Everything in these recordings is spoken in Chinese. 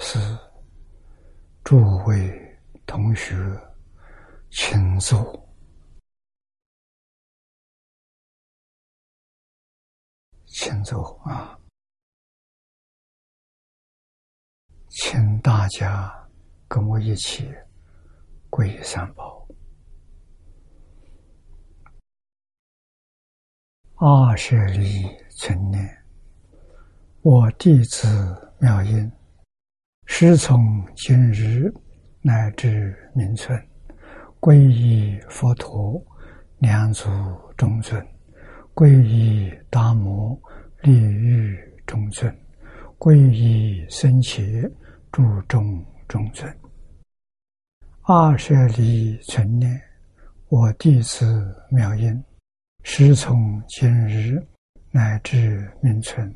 是、诸位同学，请坐，请坐啊！请大家跟我一起皈依三宝。二舍利存念。我弟子妙音，师从今日乃至明存，皈依佛陀，两足中尊；皈依达摩，利欲中尊；皈依僧伽，注中中尊。二舍离存念，我弟子妙音，师从今日乃至明存。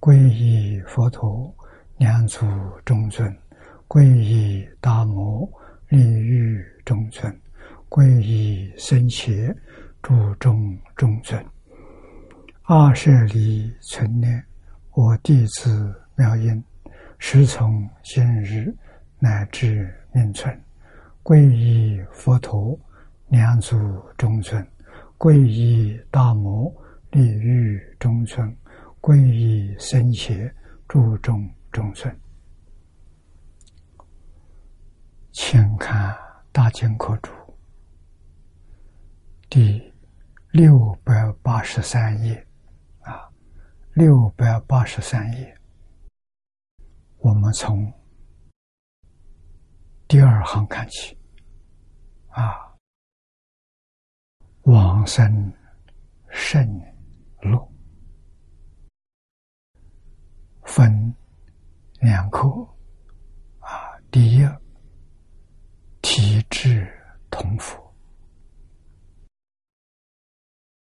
皈依佛陀，两足中尊；皈依大摩，利欲中尊；皈依僧伽，诸中中尊。二舍离存念，我弟子妙音，时从今日乃至命存，皈依佛陀，两足中尊；皈依大摩，利欲中尊。皈依僧伽，注重众生，请看《大经科注》第六百八十三页啊，六百八十三页，我们从第二行看起啊，往生圣路。分两科啊，第一体质同符，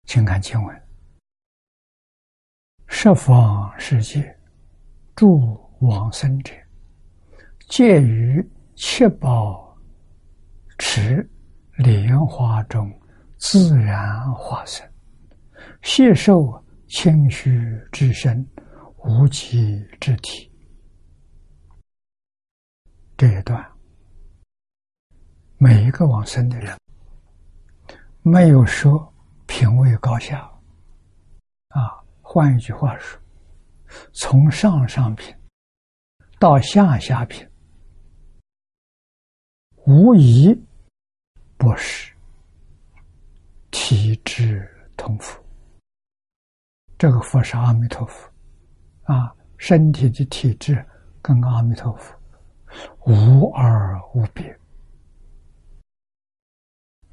请看经文：十方世界诸往生者，皆于七宝池莲花中自然化生，谢受清虚之身。无极之体，这一段，每一个往生的人，没有说品位高下，啊，换一句话说，从上上品到下下品，无疑不是体质同福。这个佛是阿弥陀佛。啊，身体的体质跟阿弥陀佛无二无别。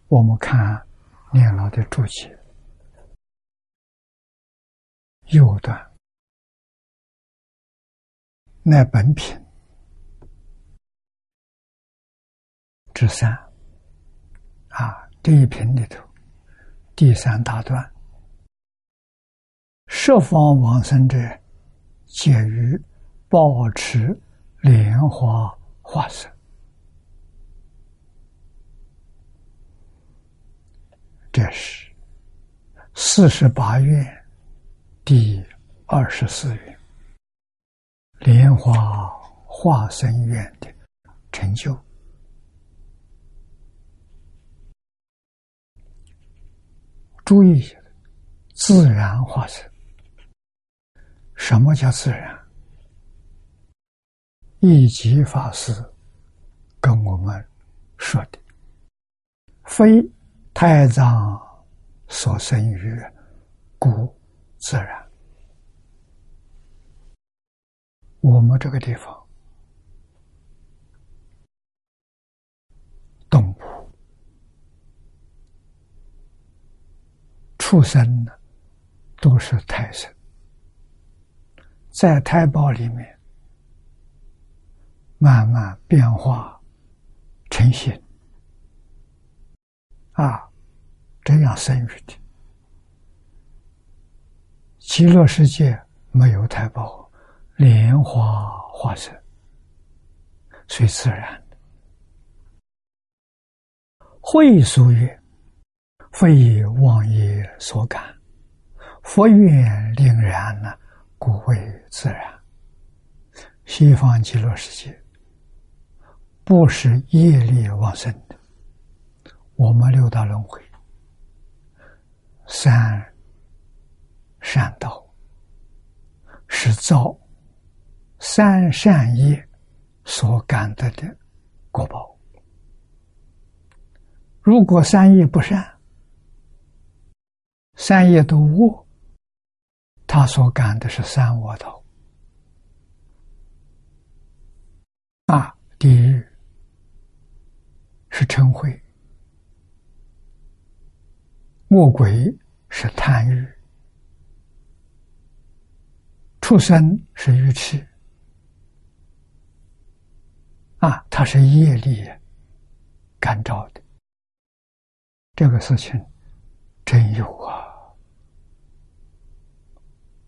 我们看念老的注解，右段乃本品之三啊，这一品里头第三大段，十方往生者。皆于保持莲花化身，这是四十八愿第二十四愿莲花化身愿的成就。注意一下，自然化身。什么叫自然？一级法师跟我们说的，非太藏所生于，古自然。我们这个地方，动物、畜生呢，都是胎生。在胎胞里面慢慢变化成型啊，这样生育的。极乐世界没有胎胞，莲花化身，随自然的。会所曰：“非妄业所感，佛愿令然呢。”故为自然，西方极乐世界不是业力旺盛的，我们六道轮回三善道是造三善业所感得的果报。如果三业不善，三业都恶，他所感的是三恶道。啊，地狱是嗔恚，恶鬼是贪欲，畜生是愚痴。啊，它是业力感召的，这个事情真有啊！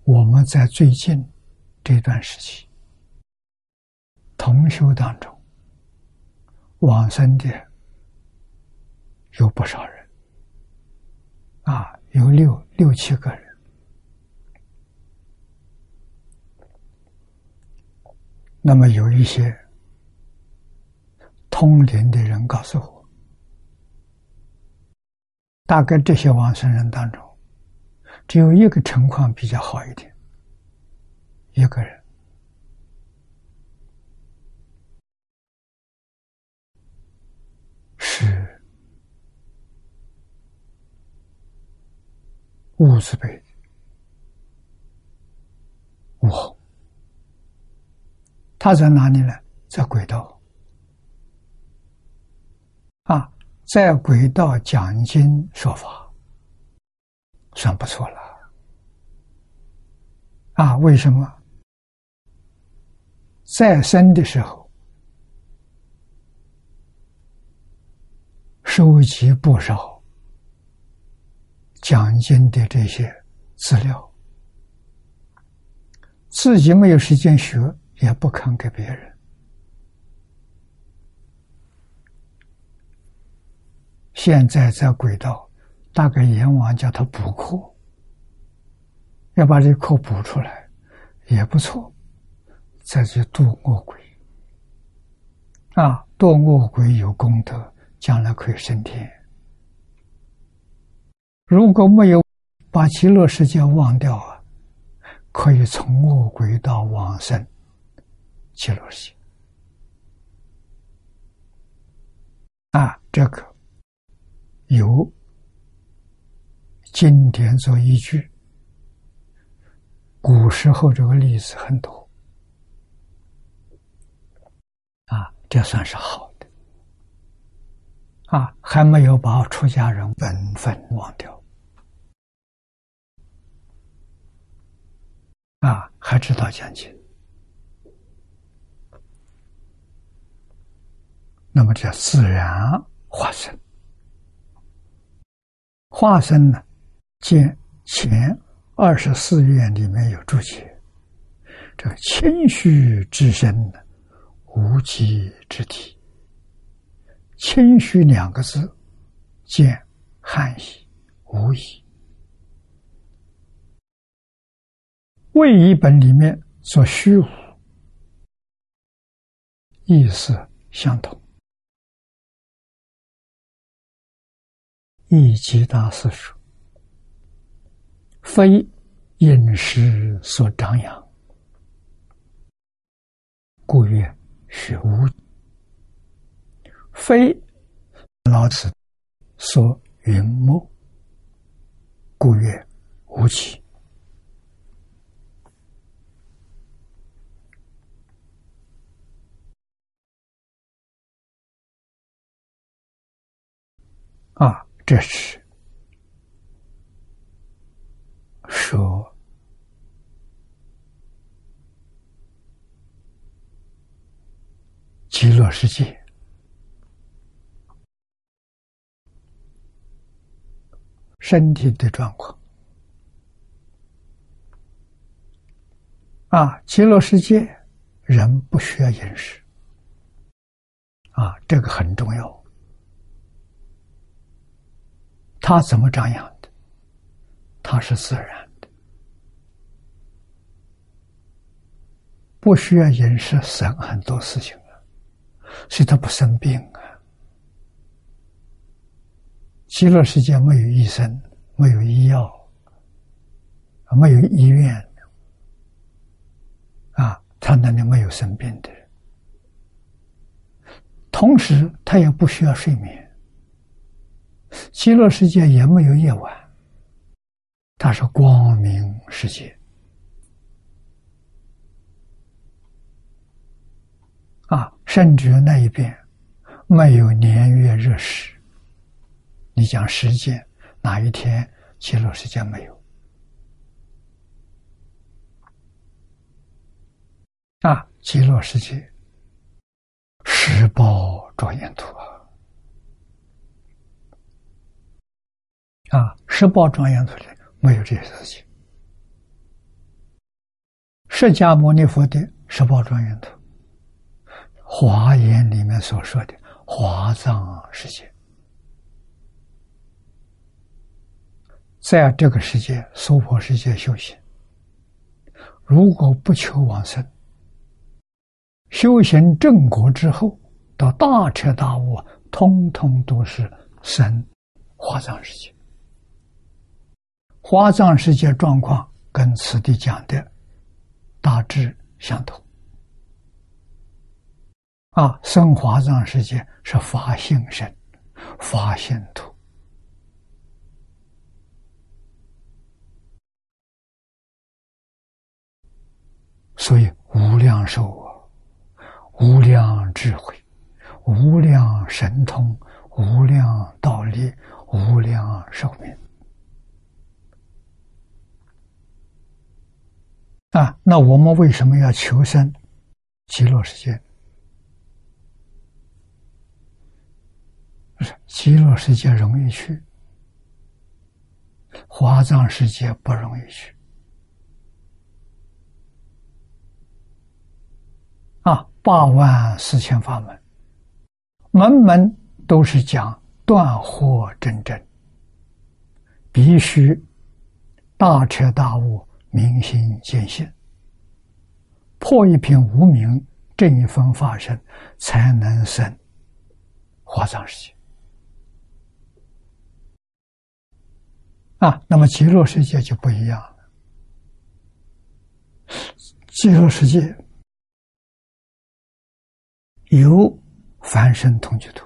我们在最近这段时期。同修当中，往生的有不少人，啊，有六六七个人。那么有一些通灵的人告诉我，大概这些往生人当中，只有一个情况比较好一点，一个人。是五十倍，我他在哪里呢？在轨道啊，在轨道讲经说法，算不错了啊！为什么？在生的时候。收集不少讲经的这些资料，自己没有时间学，也不肯给别人。现在在轨道，大概阎王叫他补课，要把这课补出来，也不错，再去度恶鬼。啊，度恶鬼有功德。将来可以升天。如果没有把极乐世界忘掉啊，可以从恶鬼道往生极乐世界。啊，这个有经典做依据，古时候这个例子很多。啊，这算是好的。啊，还没有把出家人本分忘掉，啊，还知道讲经，那么叫自然化身。化身呢，见前二十四愿里面有注解，这个谦虚之身呢，无极之体。谦虚两个字，见汉译无疑。魏译本里面所虚无，意思相同。一即大师说：“非饮食所张扬，故曰虚无。”非老子所云墨，故曰无极。啊，这是说极乐世界。身体的状况啊，极乐世界人不需要饮食啊，这个很重要。它怎么长养的？它是自然的不需要饮食省很多事情啊，所以他不生病啊。极乐世界没有医生，没有医药，没有医院，啊，他那里没有生病的人，同时他也不需要睡眠。极乐世界也没有夜晚，它是光明世界。啊，甚至那一边没有年月日时。你讲时间哪一天极乐世界没有？啊，极乐世界十宝庄严土啊！啊，十报庄严土里没有这些事情。释迦牟尼佛的十报庄严土。华严里面所说的华藏世界，在这个世界娑婆世界修行，如果不求往生，修行正果之后，到大彻大悟，通通都是生华藏世界。华藏世界状况跟此地讲的大致相同。啊，生华藏世界是法性身，法性土，所以无量寿，无量智慧，无量神通，无量道力，无量寿命。啊，那我们为什么要求生极乐世界？极乐世界容易去，华藏世界不容易去。啊，八万四千法门，门门都是讲断惑真正，必须大彻大悟、明心见性，破一品无明，正一分法身，才能生华藏世界。啊，那么极乐世界就不一样了。极乐世界有凡身同居土，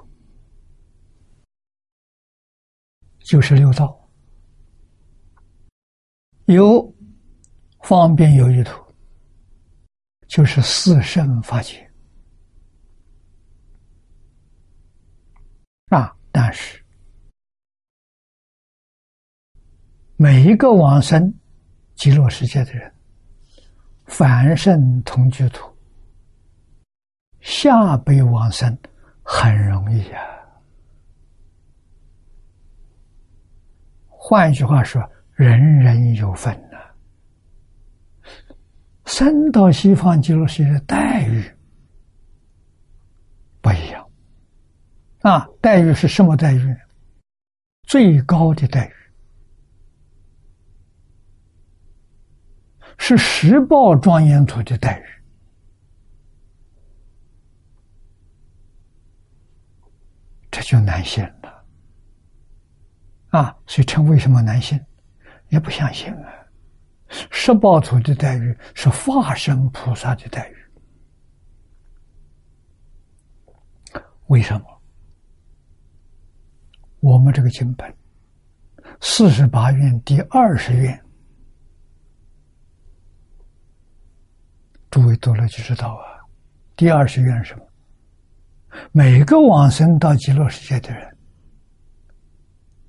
就是六道；有方便有余土，就是四圣法界。啊，但是。每一个往生极乐世界的人，凡圣同居土，下辈往生很容易啊。换句话说，人人有份。生到西方极乐世界的待遇不一样啊！待遇是什么待遇？最高的待遇。是十报庄严土的待遇这就难信了啊！所以称为什么难信？也不相信啊！十报土的待遇是化身菩萨的待遇，为什么？我们这个经本四十八愿第二十愿。诸位读了就知道啊。第二十愿什么？每个往生到极乐世界的人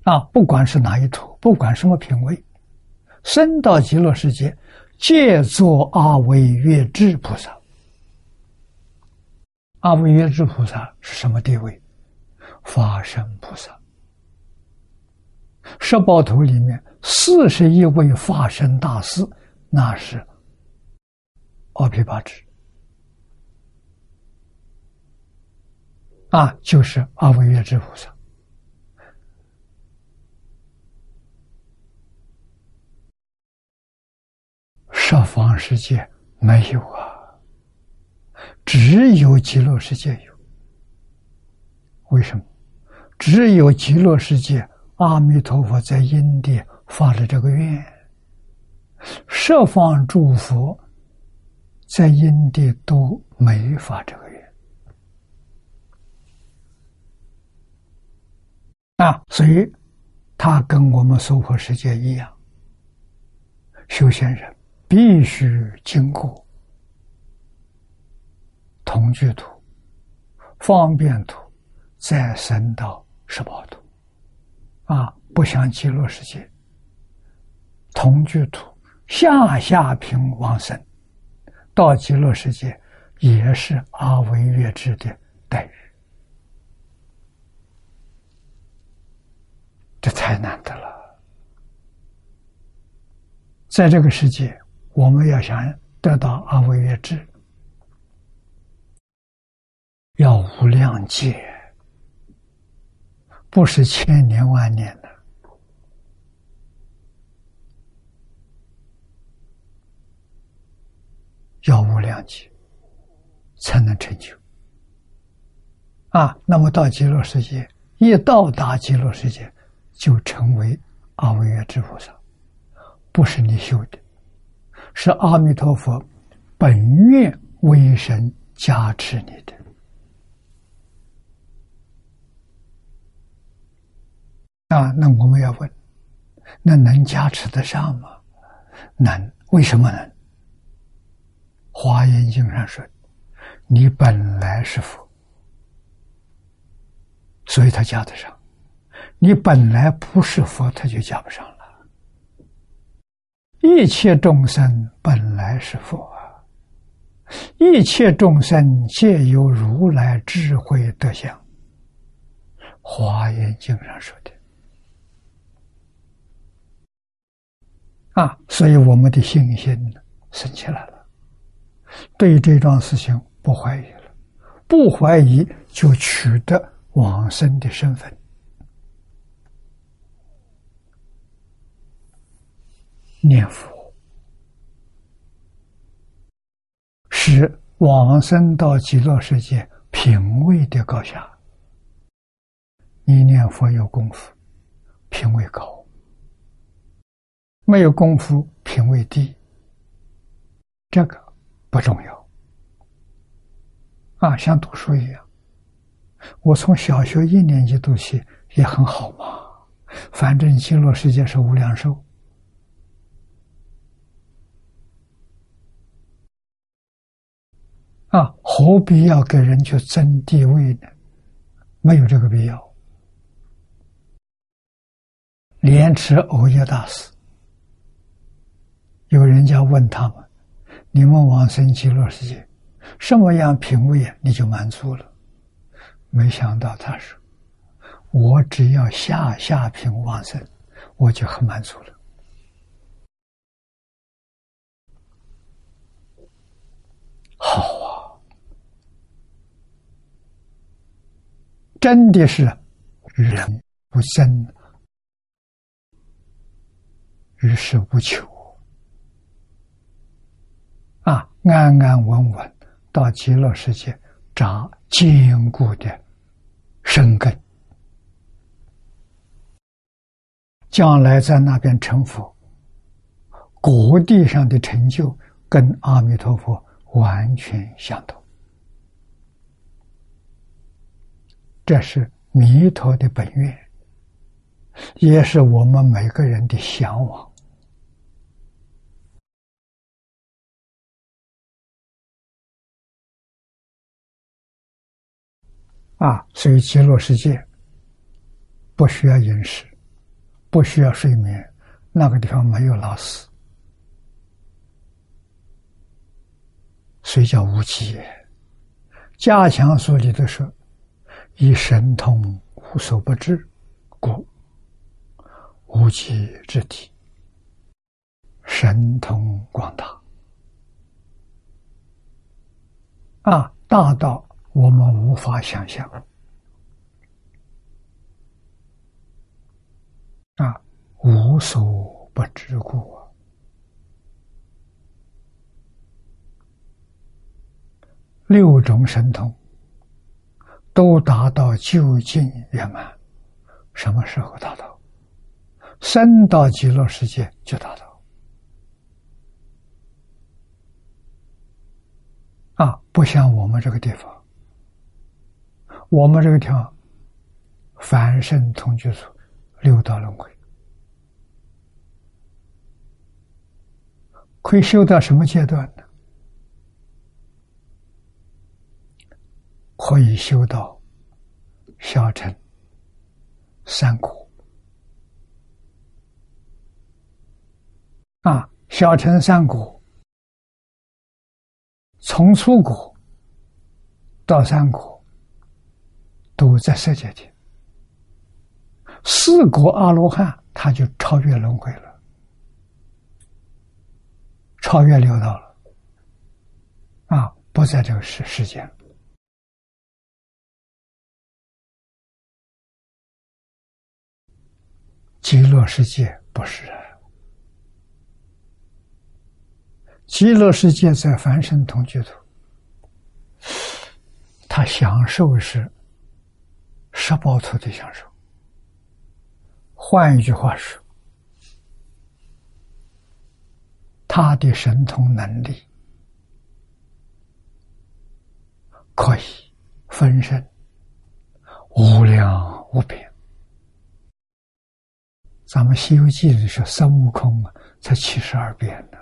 啊，不管是哪一土，不管什么品位，生到极乐世界，皆作阿惟越智菩萨。阿惟越智菩萨是什么地位？法身菩萨。十宝图里面四十一位法身大士，那是。阿毗巴支啊，就是阿惟越智菩萨。十方世界没有啊，只有极乐世界有。为什么？只有极乐世界，阿弥陀佛在因地发了这个愿，十方诸佛在因地都没发这个愿啊，所以他跟我们娑婆世界一样，修仙人必须经过同居土、方便土。再升到十八度，啊，不像极乐世界，同居土下下品往生，到极乐世界也是阿维月智的待遇，这太难得了。在这个世界，我们要想得到阿维月智，要无量劫。不是千年万年的，要无量劫才能成就啊！那么到极乐世界，一到达极乐世界，就成为阿维耶智菩萨，不是你修的，是阿弥陀佛本愿威神加持你的。啊，那我们要问，那能加持得上吗？能，为什么能？华严经上说，你本来是佛，所以他加得上；你本来不是佛，他就加不上了。一切众生本来是佛，一切众生皆有如来智慧德相。华严经上说的。啊，所以我们的信心升起来了，对这桩事情不怀疑了，不怀疑就取得往生的身份。念佛使往生到极乐世界品位的高下，你念佛有功夫，品位高。没有功夫，品位低，这个不重要啊，像读书一样。我从小学一年级读起也很好嘛，反正极乐世界是无量寿啊，何必要给人去争地位呢？没有这个必要。莲池欧耶大师。有人家问他们：“你们往生极乐世界，什么样品位你就满足了？”没想到他说：“我只要下下品往生，我就很满足了。”好啊，真的是人不生，于事无求。啊，安安稳稳到极乐世界，扎坚固的生根，将来在那边成佛，国地上的成就跟阿弥陀佛完全相同，这是弥陀的本愿，也是我们每个人的向往。啊，所以极乐世界不需要饮食，不需要睡眠，那个地方没有老死，所以叫无极。加强说里头说，以神通无所不知，故无极之体，神通广大，啊，大到。我们无法想象啊，无所不知故六种神通都达到究竟圆满，什么时候达到？生到极乐世界就达到。啊，不像我们这个地方，我们这个地方凡圣同居处六道轮回，可以修到什么阶段呢？可以修到小乘三苦啊，小乘三苦。从初果到三果，都在世界天。四果阿罗汉，他就超越轮回了，超越六道了，啊，不在这个世世间。极乐世界不是。极乐世界在凡圣同居土，他享受是十报土的享受。换一句话说，他的神通能力可以分身无量无边。咱们《西游记》里说孙悟空啊，才七十二变呢。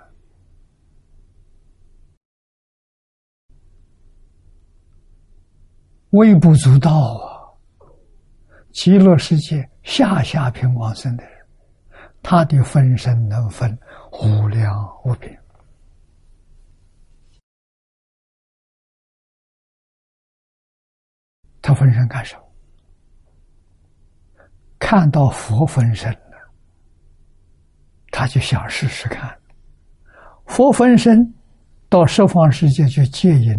微不足道啊！极乐世界下下品往生的人，他的分身能分无量无边。他分身干什么？看到佛分身，他就想试试看。佛分身到十方世界去戒淫。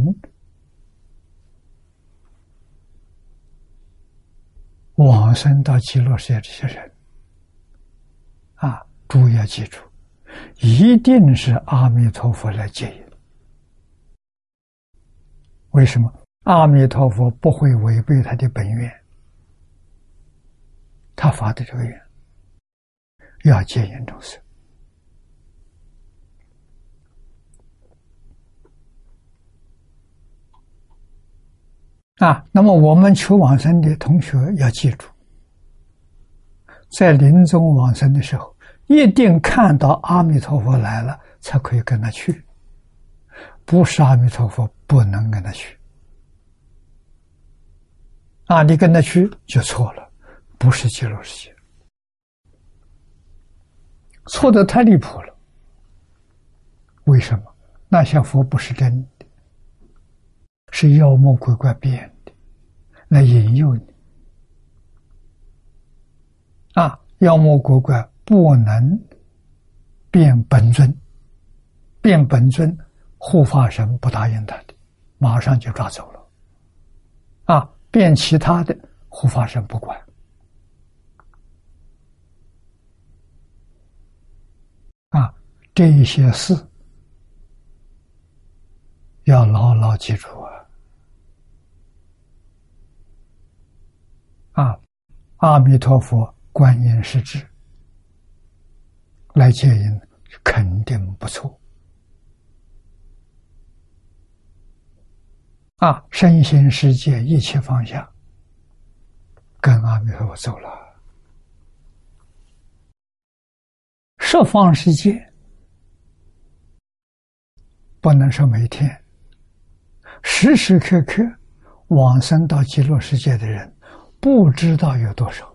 往生到极乐世界这些人，啊，诸要记住，一定是阿弥陀佛来接引。为什么？阿弥陀佛不会违背他的本愿，他发的这个愿要接引众生。啊，那么我们求往生的同学要记住，在临终往生的时候，一定看到阿弥陀佛来了，才可以跟他去。不是阿弥陀佛，不能跟他去。啊，你跟他去就错了，不是极乐世界，错的太离谱了。为什么？那些佛不是真的。是妖魔鬼怪变的，来引诱你啊！妖魔鬼怪不能变本尊，变本尊，护法神不答应他的，马上就抓走了。啊，变其他的护法神不管啊，这一些事要牢牢记住啊！阿弥陀佛，观音是智，来接引肯定不错。啊，身心世界一切放下，跟阿弥陀佛走了。十方世界不能说每天，时时刻刻往生到极乐世界的人。不知道有多少，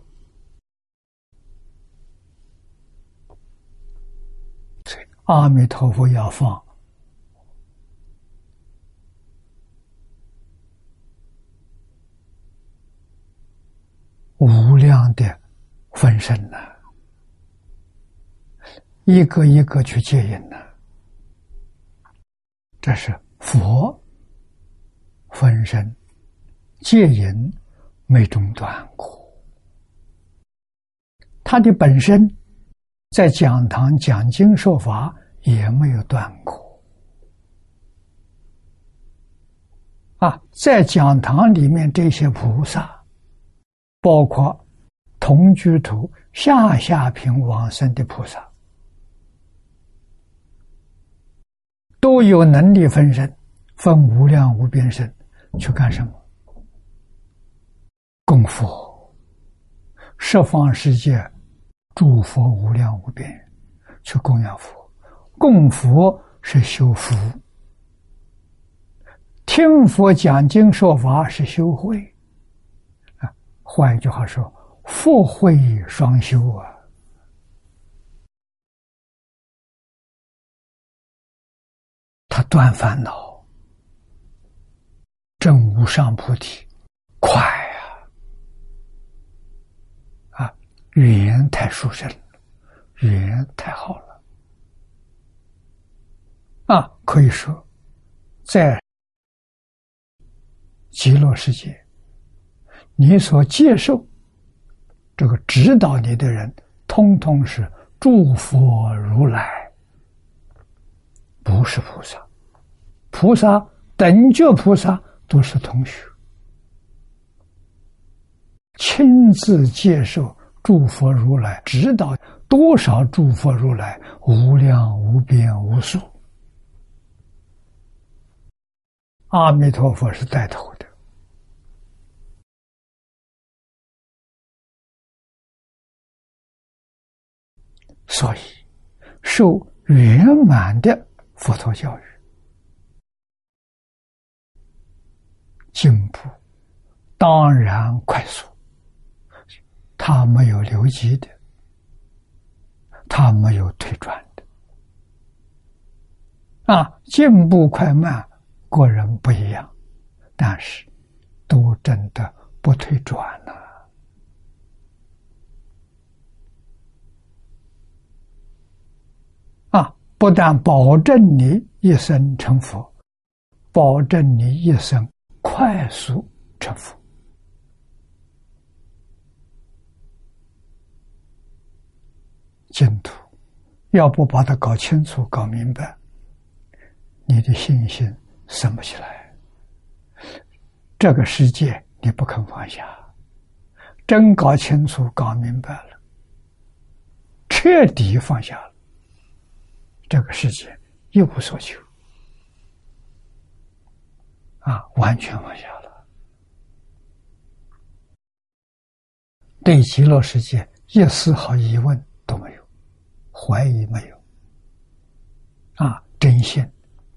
阿弥陀佛要放。无量的分身呢，一个一个去接引呢，这是佛分身接引。没中断过，他的本身在讲堂讲经说法也没有断过啊，在讲堂里面这些菩萨，包括同居土下下品往生的菩萨，都有能力分身，分无量无边身去干什么？供佛，十方世界诸佛无量无边，去供养佛。供佛是修福。听佛讲经说法是修慧，啊，换一句话说，福慧双修啊。他断烦恼，证无上菩提，快啊！啊，语言太殊胜了，语言太好了，啊，可以说，在。极乐世界，你所接受这个指导你的人，通通是诸佛如来，不是菩萨。菩萨等觉菩萨都是同学，亲自接受诸佛如来指导，多少诸佛如来无量无边无数，阿弥陀佛是带头的。所以，受圆满的佛陀教育，进步当然快速。他没有留级的，他没有退转的。啊，进步快慢，个人不一样，但是都真的不退转了。不但保证你一生成佛，保证你一生快速成佛。净土要不把它搞清楚、搞明白，你的信心升不起来。这个世界你不肯放下，真搞清楚、搞明白了，彻底放下了。这个世界一无所求，啊，完全放下了，对极乐世界一丝毫疑问，怀疑没有，啊，真心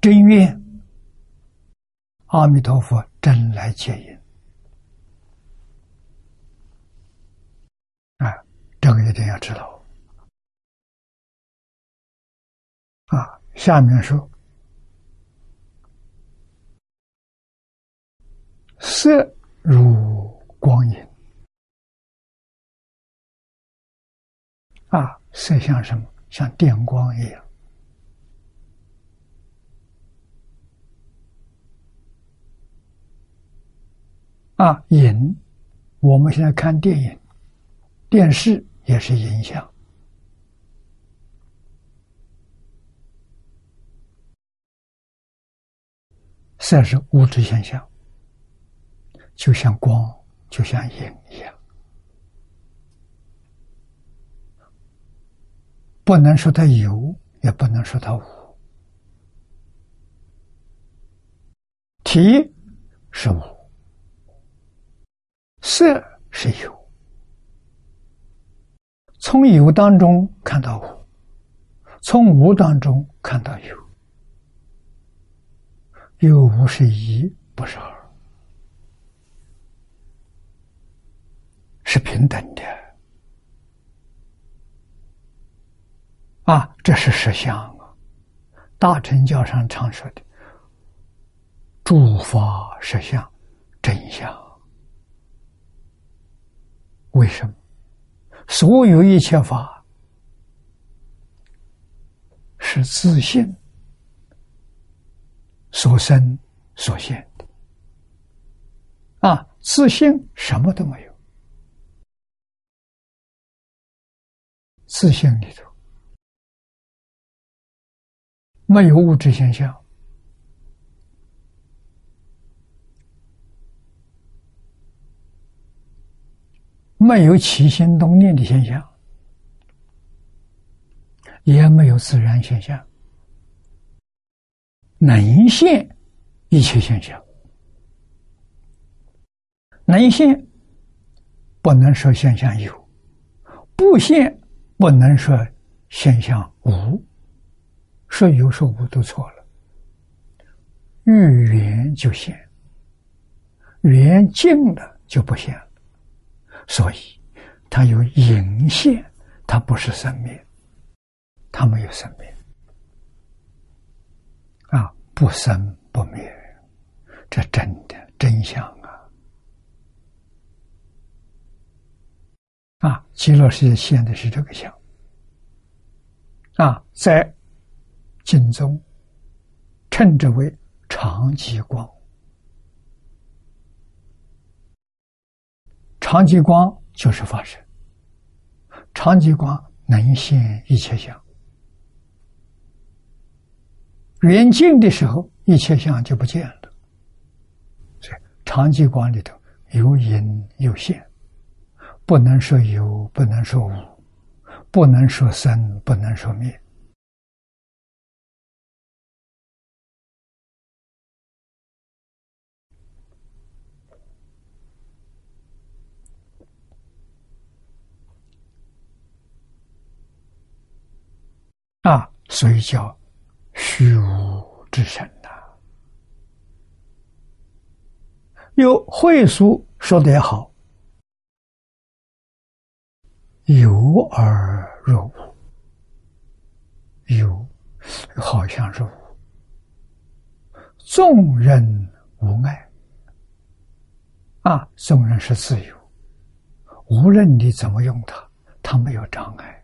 真愿，阿弥陀佛真来接引，啊，这个一定要知道。啊，下面说，色如光影，啊，色像什么？像电光一样。啊，影，我们现在看电影、电视也是影像。色是物质现象，就像光，就像影一样，不能说它有，也不能说它无。体是无，色是有。从有当中看到无，从无当中看到有。有无是一，不是二，是平等的。啊，这是实相啊！大乘教上常说的“诸法实相，真相”。为什么？所有一切法是自信。所生所现的啊，自信什么都没有，自信里头没有物质现象。没有起心动念的现象。也没有自然现象。能现一切现象。能现，不能说现象有；不现，不能说现象无。说有说无都错了，遇缘就现，缘尽了就不现了。所以，它有隐现，它不是生灭，它没有生灭，啊，不生不灭，这真的真相啊！啊，极乐世界现的是这个相，啊，在经中称之为长极光。长极光就是法身，长极光能现一切相，缘尽的时候，一切相就不见了。所以长极光里头有隐有现，不能说有，不能说无，不能说生，不能说灭。啊，所以叫虚无之神呐。有会书说得好：“有而若无，有好像是无，众人无碍。啊，众人是自由，无论你怎么用它，它没有障碍。”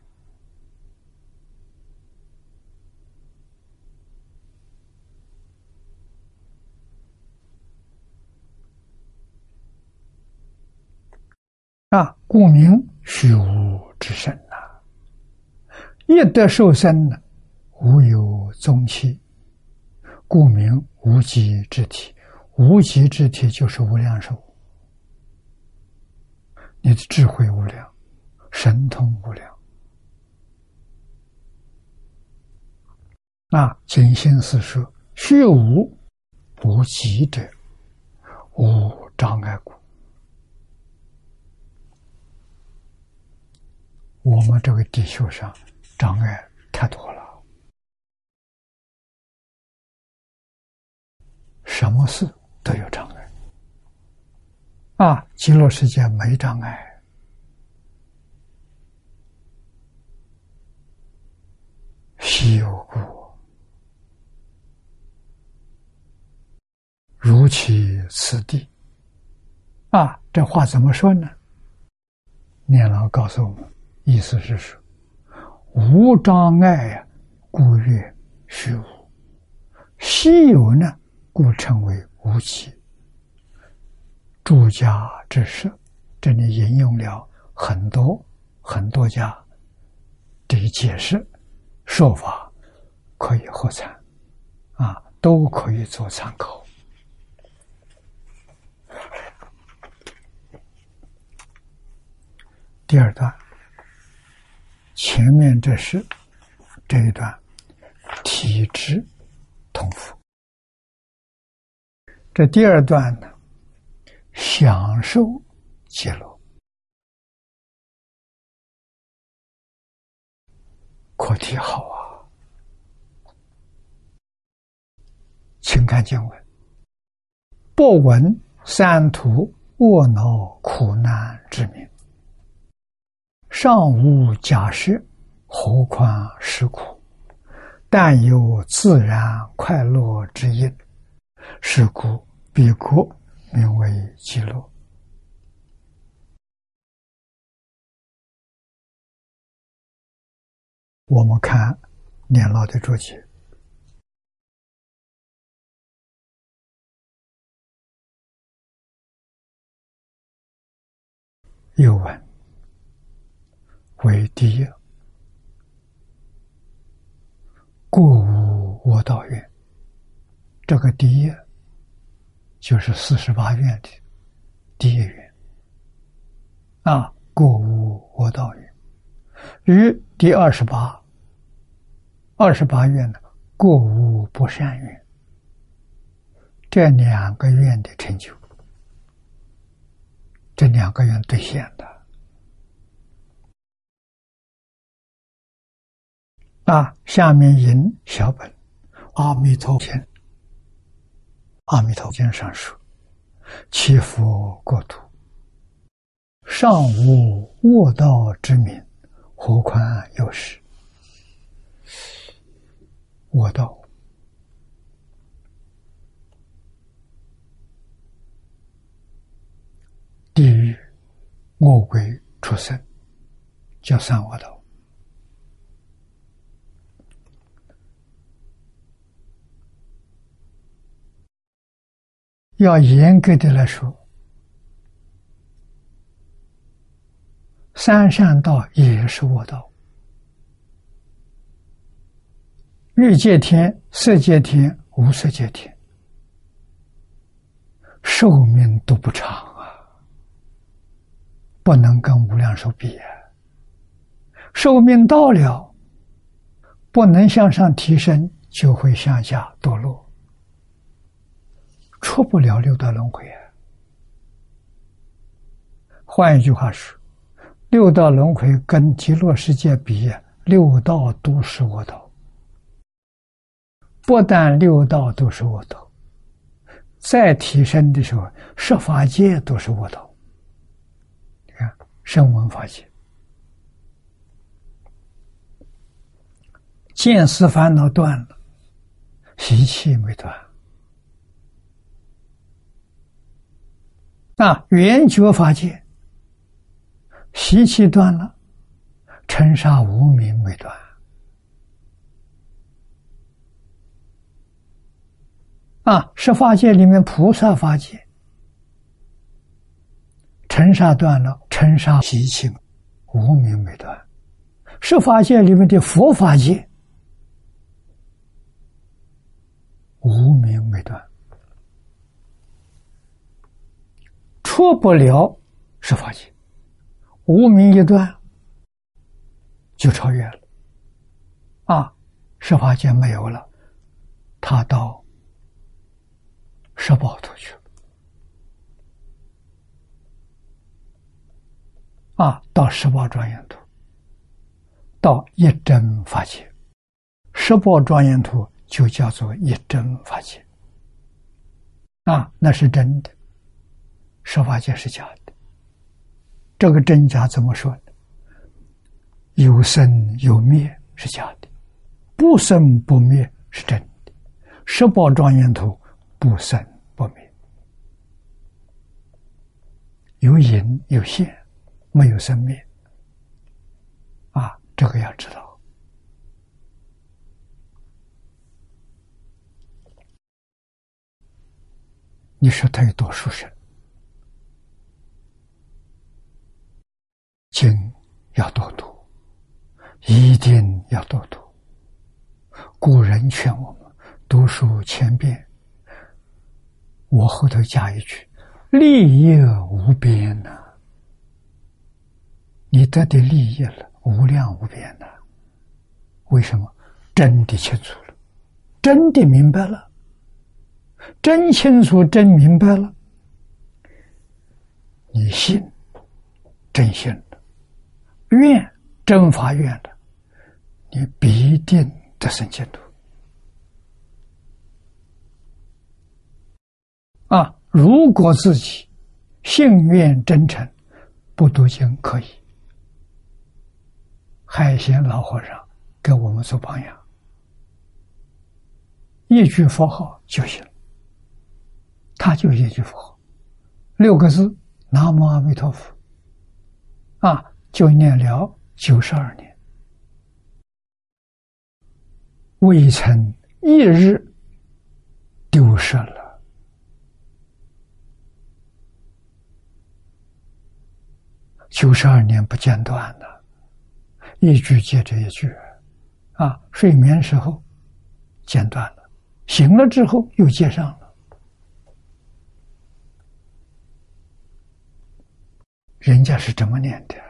啊，故名虚无之身呐！一得受身呢，无有踪迹，故名无极之体。无极之体就是无量寿，你的智慧无量，神通无量。啊，金心是说：虚无无极者，无障碍故。我们这个地球上障碍太多了，什么事都有障碍。啊，极乐世界没障碍，稀有故，如其此地。啊，这话怎么说呢？念老告诉我们。意思是说，无障碍呀，故曰虚无；稀有呢，故称为无极。诸家之说，这里引用了很多很多家的解释说法，可以合参，啊，都可以做参考。第二段。前面这是这一段体质同符，这第二段呢，享受揭露，课题好啊，请看经文：不闻三途卧恼苦难之名。尚无假设，何况是苦？但有自然快乐之因，是故彼国名为极乐。我们看年老的注解，又问。为第一，过无我道愿。这个第一，就是四十八愿的第一愿。啊，过无我道愿，与第二十八、二十八愿呢，过无不善愿。这两个愿的成就，这两个愿兑现的啊！下面引小本《阿弥陀经》，《阿弥陀经》上说：“祈福国土，尚无卧道之名，何况有时卧道。”地狱、魔鬼、畜生，叫三恶道。要严格的来说，三善道也是恶道。欲界天、色界天、无色界天，寿命都不长啊。不能跟无量寿比啊！寿命到了，不能向上提升，就会向下堕落，出不了六道轮回啊！换一句话说，六道轮回跟极乐世界比，六道都是我道，不但六道都是我道，再提升的时候，十法界都是我道。你看声闻法界，见思烦恼断了，习气没断。啊，圆觉法界，习气断了，尘沙无名没断。啊，十法界里面菩萨法界。尘沙断了，尘沙习气无名没断；十法界里面的佛法界无名没断，出不了十法界，无名一断就超越了。啊，十法界没有了，他到十宝图去了。啊，到十八庄严图，到一真法界，十八庄严图就叫做一真法界。啊，那是真的，十法界是假的。这个真假怎么说呢？有生有灭是假的，不生不灭是真的。十八庄严图不生不灭，有隐有现。没有生灭，啊，这个要知道。你说他有多殊胜？经要多读，一定要多读。古人劝我们读书千遍，我后头加一句：利益无边呐。你得的利益了，无量无边呐。为什么？真的清楚了，真的明白了，真清楚、真明白了。你信，真信，愿真发愿的，你必定得生净土。啊，如果自己信愿真诚，不读经可以。海鲜老和尚给我们做榜样，一句佛号就行，他就一句佛号，六个字“南无阿弥陀佛”，啊，就念了九十二年，未曾一日丢失了，九十二年不间断的。一句接着一句，啊，睡眠时候间断了，醒了之后又接上了。人家是怎么念的？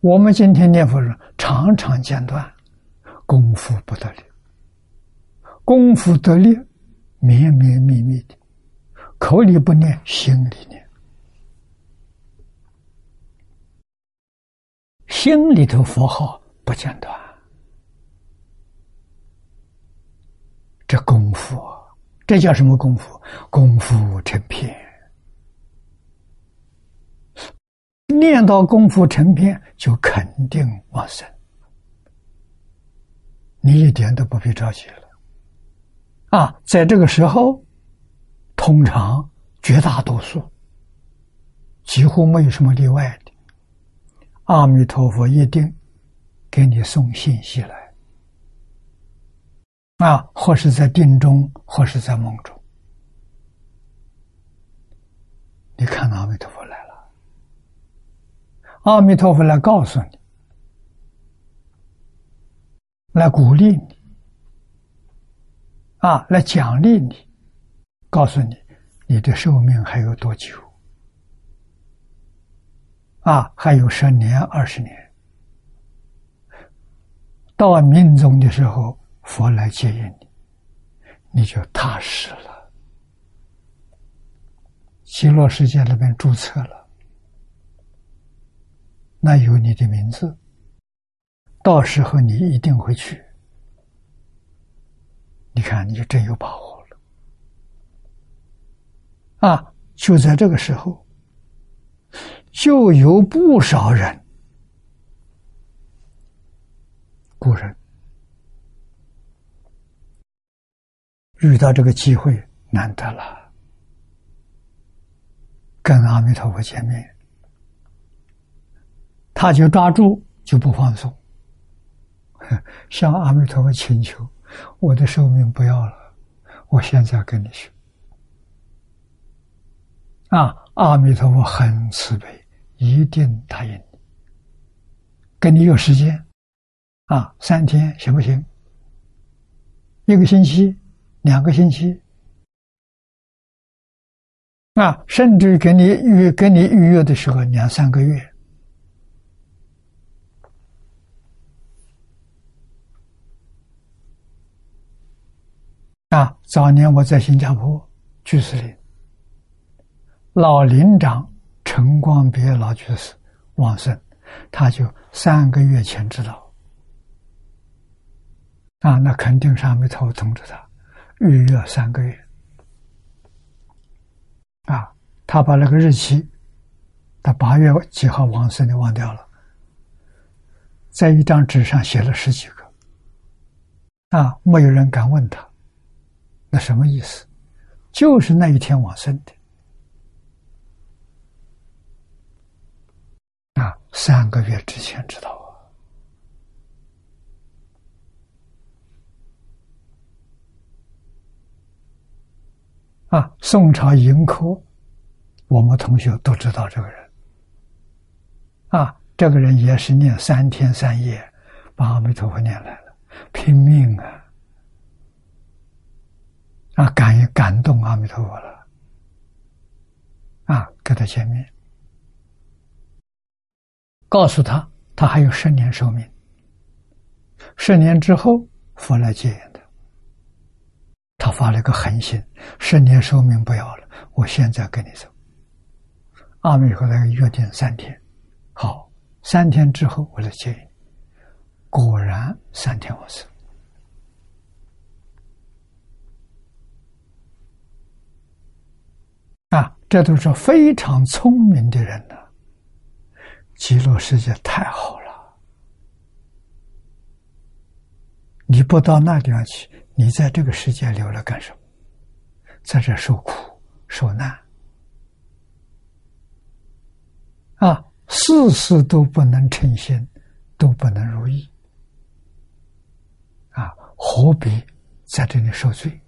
我们今天念佛人常常间断，功夫不得力，功夫得力，绵绵密密的，口里不念，心里念，心里头佛号不间断，这功夫，这叫什么功夫？功夫成片。念到功夫成片，就肯定往生。你一点都不必着急了。啊，在这个时候，通常绝大多数，几乎没有什么例外的，阿弥陀佛一定给你送信息来。啊，或是在定中，或是在梦中，你看阿弥陀佛。阿弥陀佛来告诉你，来鼓励你，啊，来奖励你，告诉你你的寿命还有多久？啊，还有十年、二十年，到命中的时候，佛来接引你，你就踏实了，极乐世界那边注册了。那有你的名字，到时候你一定会去。你看，你就真有把握了。啊，就在这个时候，就有不少人，古人遇到这个机会难得了，跟阿弥陀佛见面。他就抓住，就不放松，向阿弥陀佛请求：“我的寿命不要了，我现在跟你去。”啊，阿弥陀佛很慈悲，一定答应你。跟你有时间，啊，三天行不行？一个星期，两个星期，啊，甚至给你预给你预约的时候两三个月。啊，早年我在新加坡居士林，老林长陈光别老居士往生，他就三个月前知道。啊，那肯定是阿弥陀佛通知他，预约三个月。啊，他把那个日期，他八月几号往生的忘掉了，在一张纸上写了十几个。啊，没有人敢问他。那什么意思？就是那一天往生的啊，三个月之前知道啊。啊，宋朝迎科，我们同学都知道这个人。啊，这个人也是念三天三夜，把阿弥陀佛念来了，拼命啊。啊，感感动阿弥陀佛了，啊，跟他见面，告诉他，他还有十年寿命，十年之后佛来接引的。他发了个狠心，十年寿命不要了，我现在跟你走。阿弥陀佛约定三天，好，三天之后我来接引。果然三天我死。啊，这都是非常聪明的人呐。极乐世界太好了，你不到那地方去，你在这个世界留了干什么？在这受苦受难，啊，事事都不能称心，都不能如意，啊，何必在这里受罪？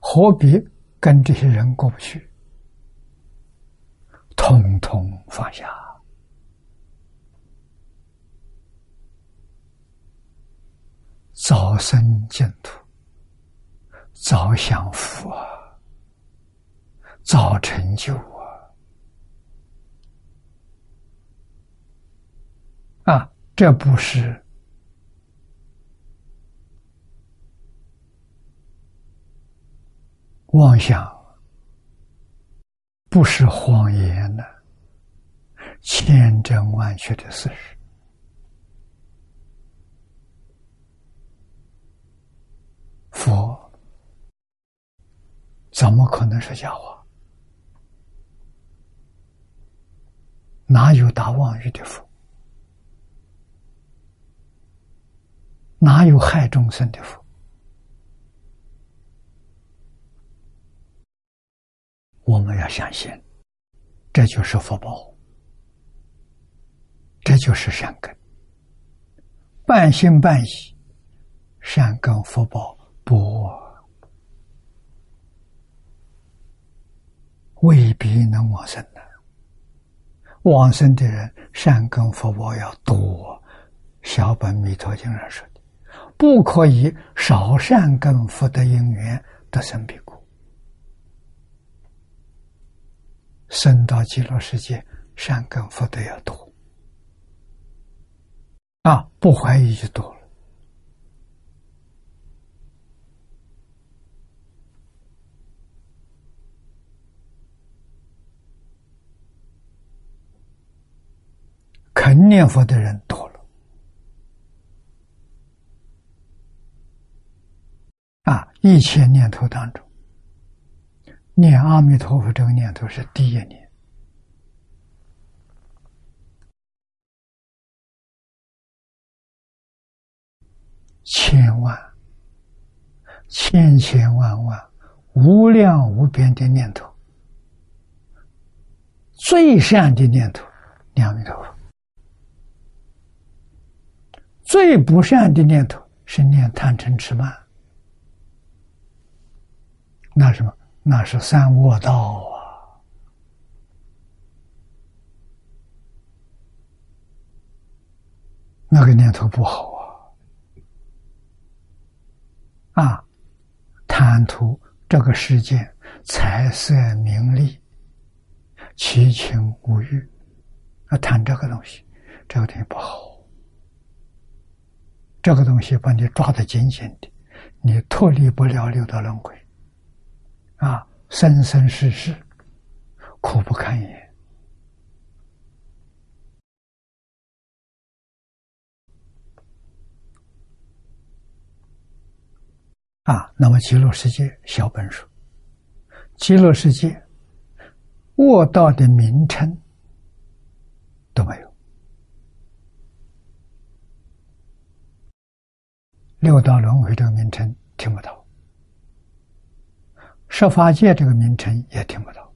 何必？跟这些人过不去，统统放下，早生净土，早享福啊，早成就啊！这不是妄想，不是谎言的，千真万确的事实。佛怎么可能是假话？哪有打妄语的佛？哪有害众生的佛？我们要相信，这就是福报，这就是善根，半信半疑，善根福报不未必能往生的。往生的人善根福报要多，小本弥陀经上说的，不可以少善根福德因缘得生彼国。升到极乐世界，善根福德要多啊！不怀疑就多了。肯念佛的人多了啊！一切念头当中。念阿弥陀佛这个念头是第一念，千万、千千万万、无量无边的念头，最善的念头念阿弥陀佛，最不善的念头是念贪嗔痴慢，那什么？那是三恶道啊！那个念头不好啊！啊，贪图这个世界财色名利、七情五欲，啊，贪这个东西，这个东西不好。这个东西把你抓得紧紧的，你脱离不了六道轮回。啊，生生世世苦不堪言啊！那么极乐世界小本书，极乐世界卧道的名称都没有，六道轮回这个名称听不到。设法界这个名称也听不到，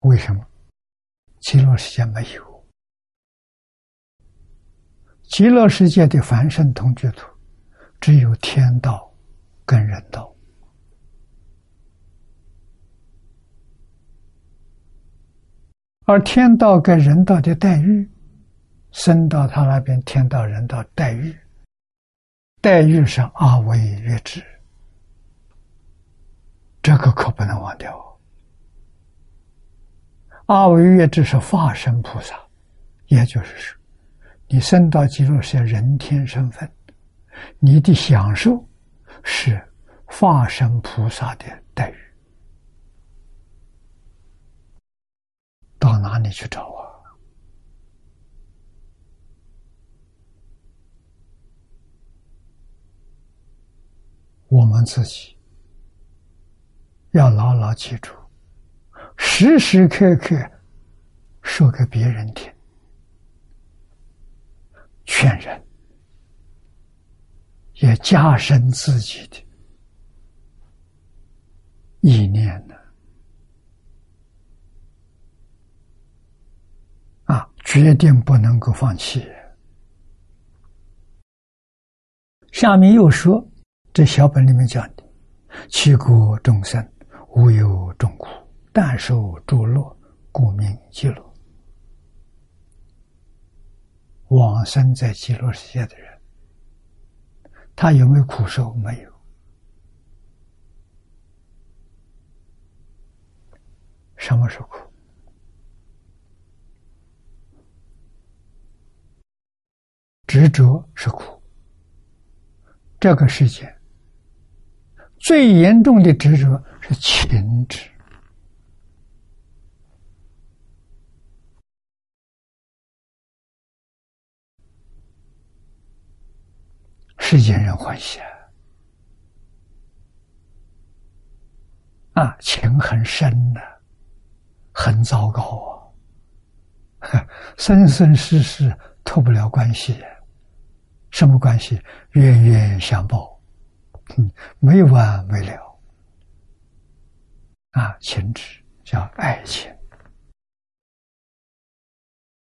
为什么？极乐世界没有，极乐世界的凡圣同居土只有天道跟人道，而天道跟人道的待遇。升到他那边，天道人道待遇，待遇上阿惟越之，这个可不能忘掉。阿惟越之是化身菩萨，也就是说，你升到极乐世界人天身份，你的享受是化身菩萨的待遇，到哪里去找啊？我们自己要牢牢记住，时时刻刻说给别人听，劝人，也加深自己的意念呢。啊，决定不能够放弃。下面又说。这小本里面讲的，其国众生无有众苦，但受诸乐，故名极乐。往生在极乐世界的人，他有没有苦受？没有。什么是苦？执着是苦。这个世界最严重的执着是情执。世间人欢喜啊，情很深的，很糟糕啊，生生世世脱不了关系，什么关系？冤冤相报，嗯，没完没了啊！情痴叫爱情，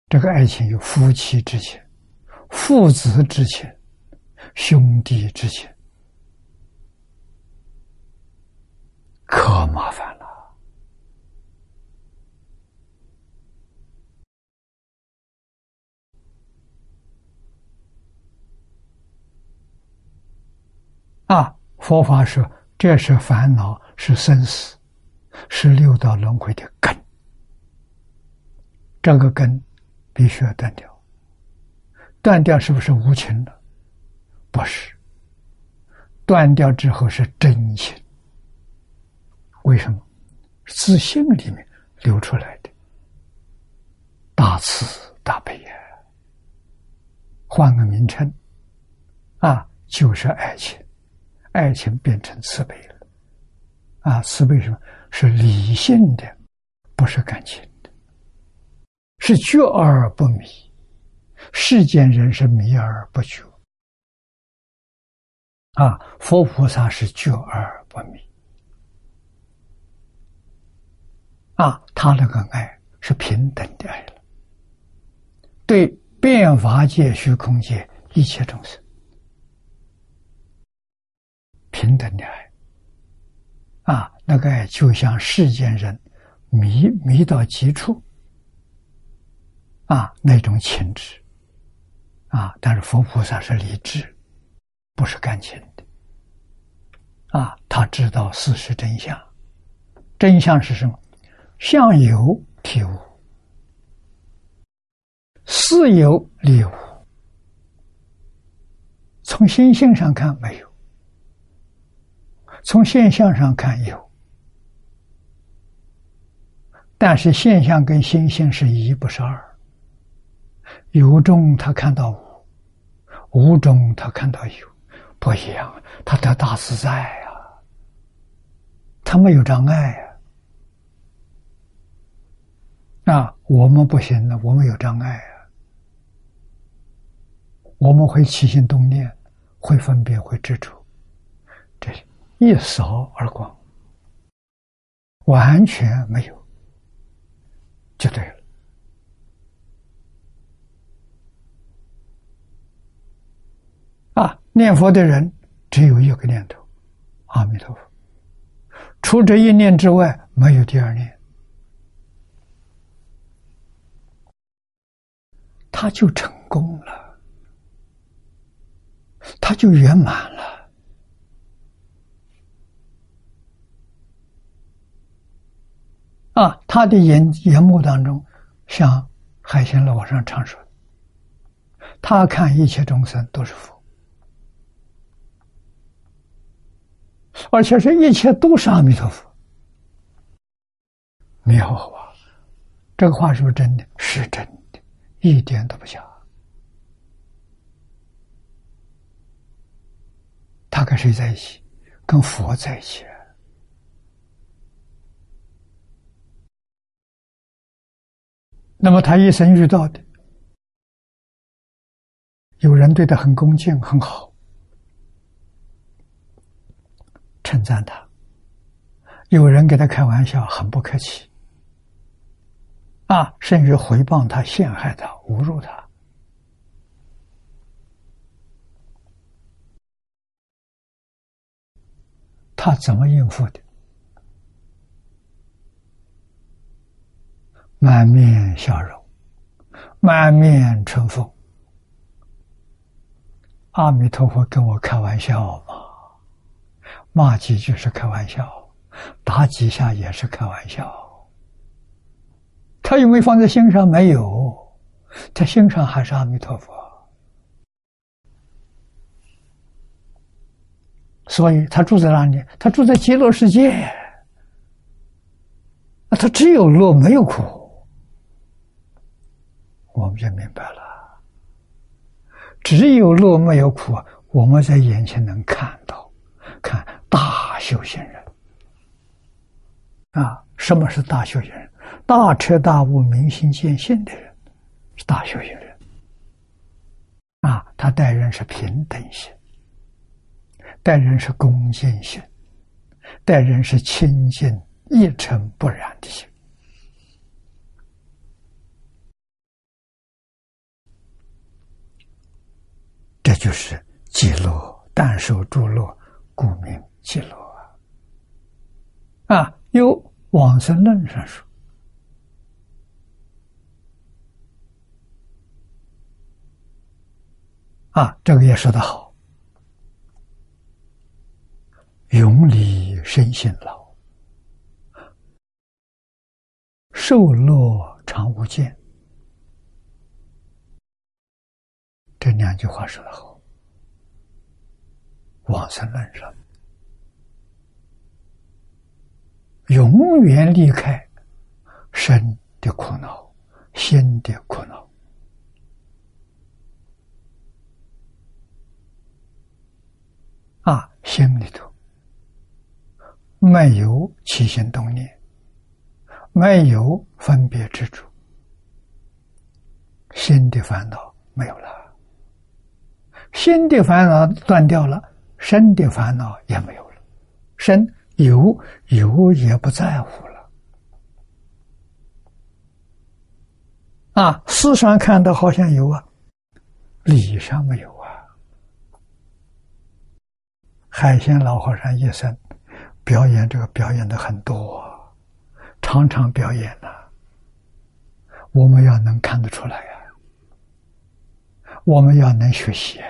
这个爱情有夫妻之情、父子之情。兄弟之情，可麻烦了啊！佛法说，这是烦恼，是生死，是六道轮回的根。这个根必须要断掉。断掉是不是无情的？不是，断掉之后是真心。为什么？自信里面流出来的大慈大悲呀。换个名称，啊，就是爱情，爱情变成慈悲了。啊，慈悲什么？是理性的，不是感情的，是觉而不迷。世间人是迷而不觉。啊，佛菩萨是觉而不迷。啊，他那个爱是平等的爱了，对变法界、虚空界一切众生平等的爱。啊，那个爱就像世间人迷迷到极处，啊，那种情执。啊，但是佛菩萨是理智。不是感情的，啊，他知道事实真相，真相是什么？相由体无，事有理无。从心性上看没有，从现象上看有，但是现象跟心性是一，不是二。有中他看到无，无中他看到有。不一样，他得大自在啊，他没有障碍呀。那，我们不行了，我们有障碍啊。我们会起心动念，会分别，会执着，这一扫而光，完全没有，就对了。啊念佛的人只有一个念头：阿弥陀佛。除这一念之外，没有第二念，他就成功了，他就圆满了。啊，他的言言目当中，像海鲜老和尚常说：“他看一切众生都是佛。”而且是一切都是阿弥陀佛，妙啊！这个话是不是真的？是真的，一点都不假。他跟谁在一起？跟佛在一起。那么他一生遇到的，有人对他很恭敬，很好。称赞他，有人给他开玩笑，很不客气，啊，甚至回谤他、陷害他、侮辱他，他怎么应付的？满面笑容，满面春风。阿弥陀佛，跟我开玩笑嘛？骂几句是开玩笑，打几下也是开玩笑，他有没有放在心上？没有，他心上还是阿弥陀佛。所以他住在哪里？他住在极乐世界。啊，他只有乐，没有苦。我们就明白了，只有乐，没有苦。我们在眼前能看到，看大修行人。啊，什么是大修行人？大彻大悟、明心见性的人，是大修行人。啊，他待人是平等心。待人是恭敬心，待人是清净一尘不染的心，这就是极乐，但受诸乐，故名极乐啊！啊，有往生论上说，啊，这个也说得好。永离身心老，受乐常无间。这两句话说的好。往生论上，永远离开身的苦恼、心的苦恼啊，心里头。没有起心动念，没有分别执着，心的烦恼没有了，心的烦恼断掉了，身的烦恼也没有了，身有有也不在乎了，啊，世上看到好像有啊，理上没有啊，海鲜老和尚一生。表演这个表演的很多，常常表演呢。我们要能看得出来呀，我们要能学习。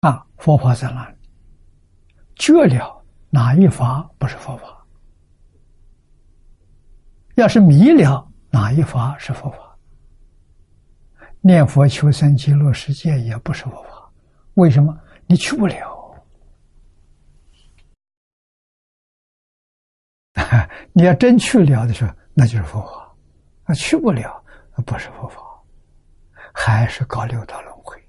啊佛法在哪里？去了哪一法不是佛法？要是迷了哪一法是佛法？念佛求生极乐世界也不是佛法，为什么？你去不了。你要真去了的时候，那就是佛法；那去不了，不是佛法，还是搞六道了回。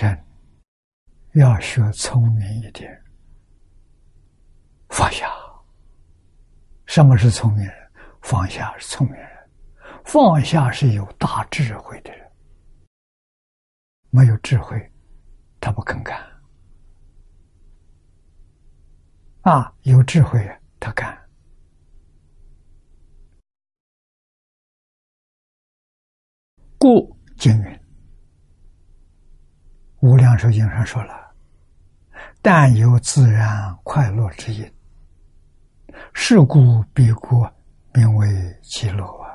人要学聪明一点，放下。什么是聪明人？放下是聪明人，放下是有大智慧的人。没有智慧，他不肯干。啊，有智慧他干。故经云：“无量寿经上说了，但有自然快乐之因，是故彼国。”名为极乐啊，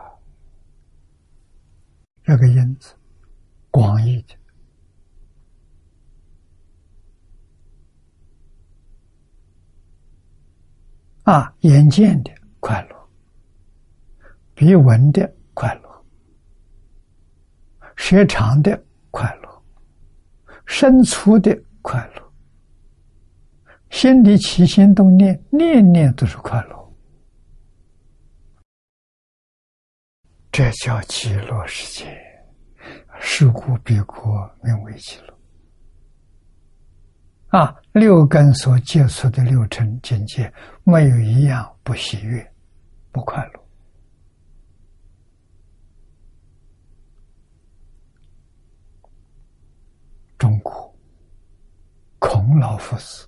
这个因子广义的啊，眼见的快乐，鼻闻的快乐，舌尝的快乐，生出的快乐，心里起心动念，念念都是快乐。这叫极乐世界，是故彼国名为极乐。啊，六根所接触的六尘境界，没有一样不喜悦、不快乐。中国孔老夫子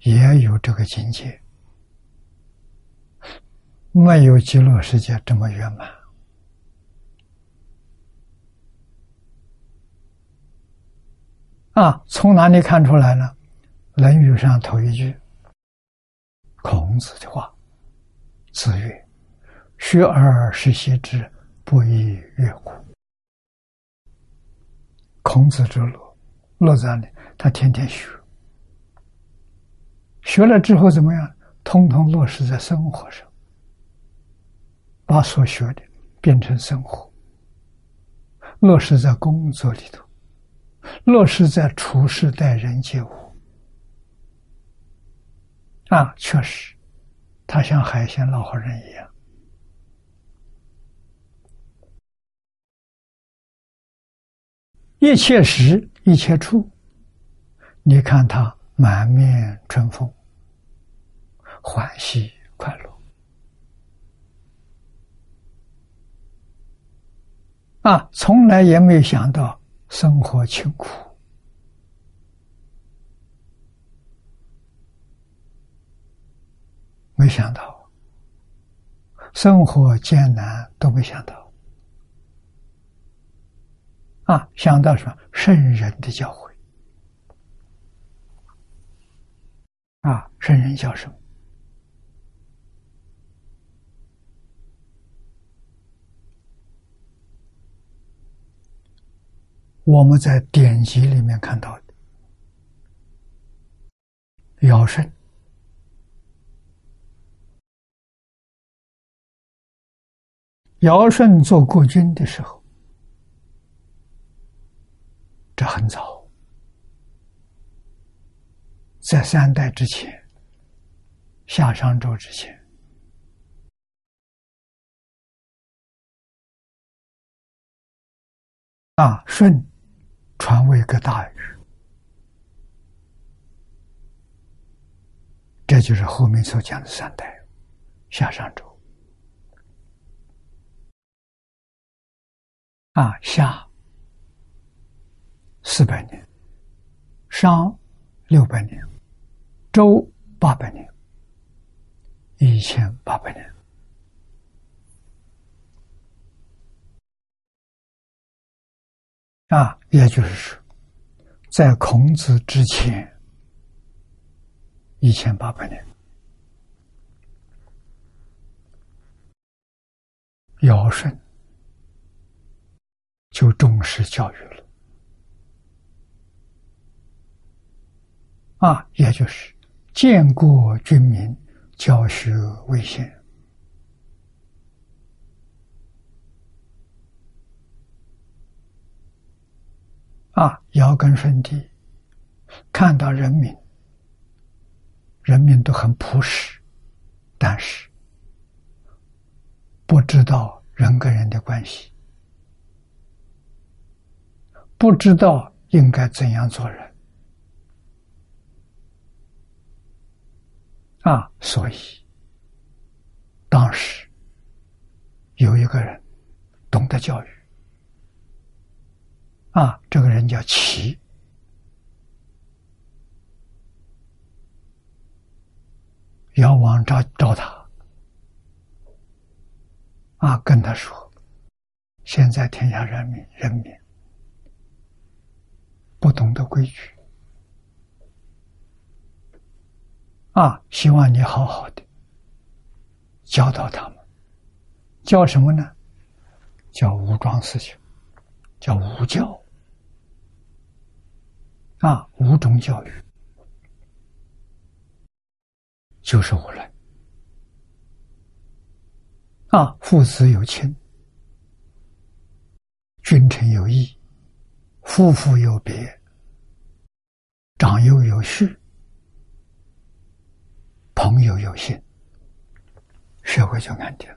也有这个境界。没有极乐世界这么圆满啊！从哪里看出来呢？《论语》上头一句，孔子的话：“子曰，学而时习之，不亦说乎？”孔子之路，落在里？他天天学，学了之后怎么样？通通落实在生活上，把所学的变成生活，落实在工作里头，落实在处事待人接物。啊，确实，他像海鲜老好人一样，一切时一切处，你看他满面春风。欢喜快乐啊！从来也没有想到生活清苦，没想到生活艰难，都没想到啊！想到什么圣人的教诲啊？圣人叫什么？我们在典籍里面看到的，尧舜，尧舜做国君的时候，这很早，在三代之前，夏商周之前，啊，舜。传位给大禹，这就是后面所讲的三代夏商周啊，夏四百年，商六百年，周八百年，一千八百年。啊，也就是说，在孔子之前一千八百年，尧舜就重视教育了。啊，也就是建国军民，教学为先。啊，尧跟舜帝看到人民，人民都很朴实，但是不知道人跟人的关系，不知道应该怎样做人，啊，所以当时有一个人懂得教育。啊，这个人叫齐，尧王召召他，啊，跟他说：“现在天下人民人民不懂得规矩，啊，希望你好好的教导他们，教什么呢？叫武装思想，叫武教。”啊，五种教育就是无伦。啊，父子有亲，君臣有义，夫妇有别，长幼有序，朋友有信，社会就安定，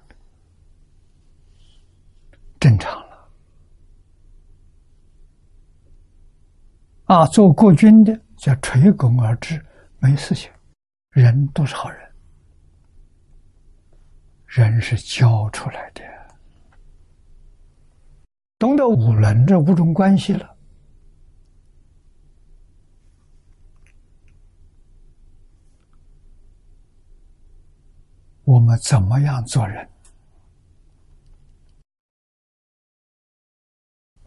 正常了。啊，做国君的叫垂拱而治，没事情。人都是好人，人是教出来的，懂得五伦这五种关系了，我们怎么样做人？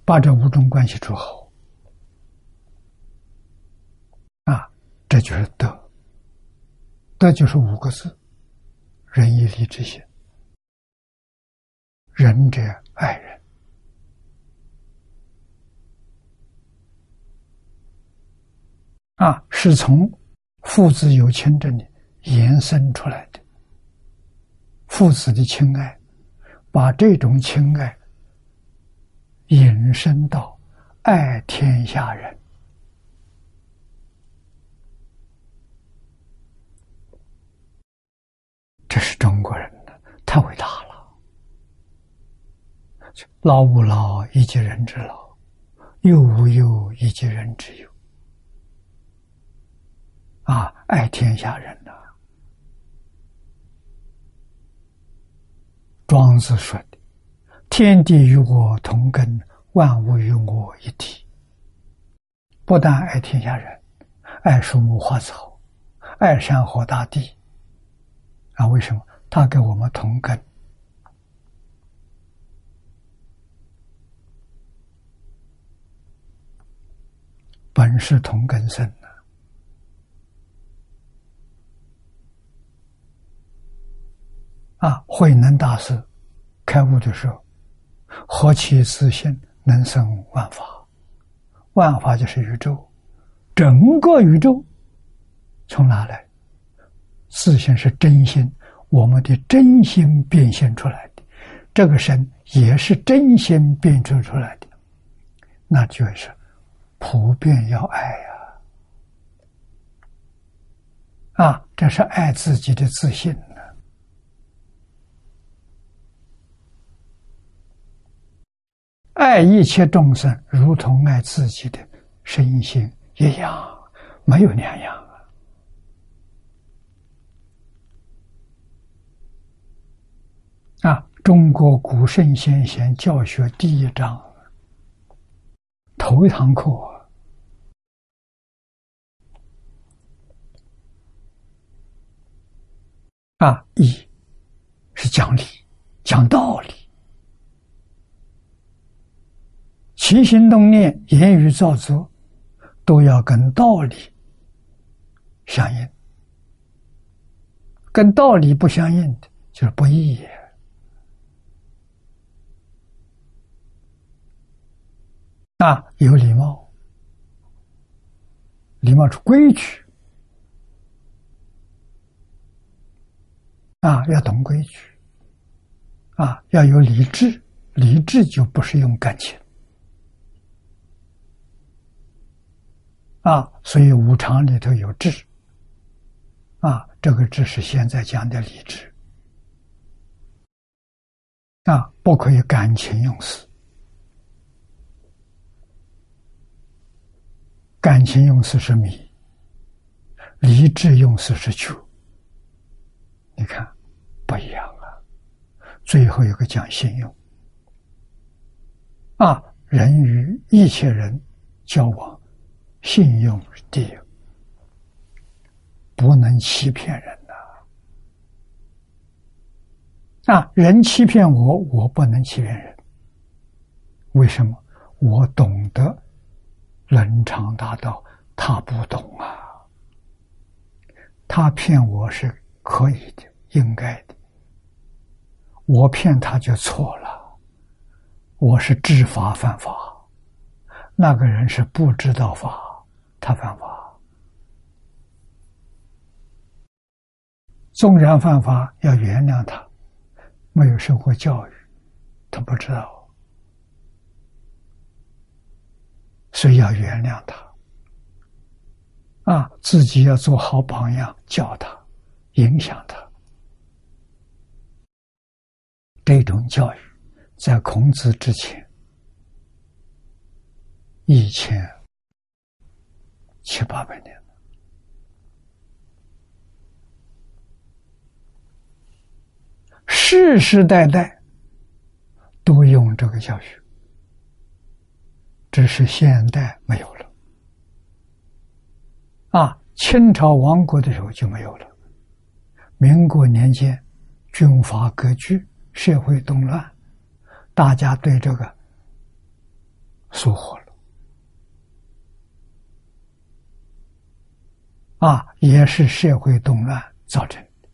把这五种关系处好。啊这就是德，德就是五个字：仁义礼智信。仁者爱人，啊是从父子有情这里延伸出来的。父子的亲爱，把这种亲爱引申到爱天下人，这是中国人的太伟大了。老吾老以及人之老，幼吾幼以及人之幼。啊，爱天下人呐！庄子说的：“天地与我同根，万物与我一体。”不但爱天下人，爱树木花草，爱山河大地。啊，为什么？他跟我们同根，本是同根生。啊，慧能大师开悟的时候，何其自信，能生万法。万法就是宇宙，整个宇宙从哪来？自信是真心，我们的真心变现出来的，这个身也是真心变出出来的，那就是普遍要爱呀！啊，这是爱自己的自信。爱一切众生，如同爱自己的身心一样，没有两样啊！啊，中国古圣先贤教学第一章，头一堂课啊，一是讲理，讲道理。起心动念、言语造作，都要跟道理相应。跟道理不相应的，就是不义。啊，有礼貌，礼貌是规矩。啊，要懂规矩。啊，要有理智，理智就不是用感情。啊，所以五常里头有智，啊，这个智是现在讲的理智，啊，不可以感情用事，感情用事是迷，理智用事是求，你看不一样啊。最后一个讲信用，啊，人与一切人交往。信用是第一，不能欺骗人呐！啊，人欺骗我，我不能欺骗人。为什么？我懂得伦常大道，他不懂啊。他骗我是可以的，应该的。我骗他就错了，我是知法犯法，那个人是不知道法。他犯法，纵然犯法，要原谅他。没有受过教育，他不知道，所以要原谅他。啊，自己要做好榜样，教他，影响他。这种教育，在孔子之前，以前。七八百年了世世代代都用这个教学，只是现代没有了。啊，清朝亡国的时候就没有了。民国年间，军阀割据，社会动乱，大家对这个疏忽了。啊，也是社会动乱造成的。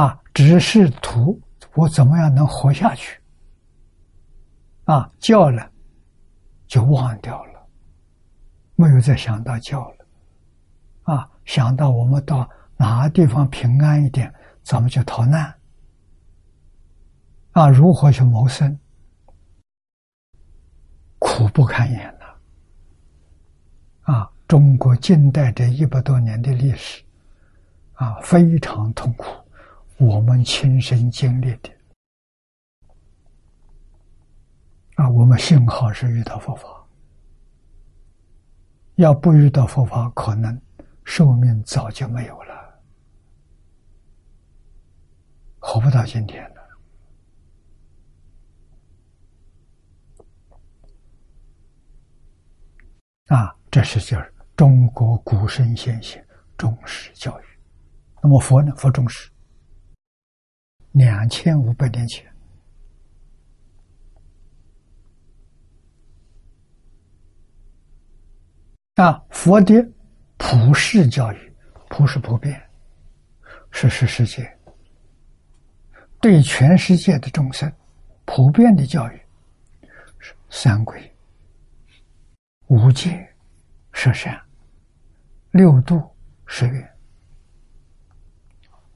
啊，只是图我怎么样能活下去。啊，叫了就忘掉了，没有再想到叫了，啊，想到我们到哪个地方平安一点，咱们就逃难，啊，如何去谋生，苦不堪言呐，啊，中国近代这一百多年的历史，啊，非常痛苦，我们亲身经历的，啊，我们幸好是遇到佛法。要不遇到佛法，可能寿命早就没有了，活不到今天了。啊，这是就是中国古圣先贤重视教育。那么佛呢？佛重视，两千五百年前。啊，佛的普世教育，普世普遍，是是世界，对全世界的众生普遍的教育，是三规、五戒、十善、六度、十愿，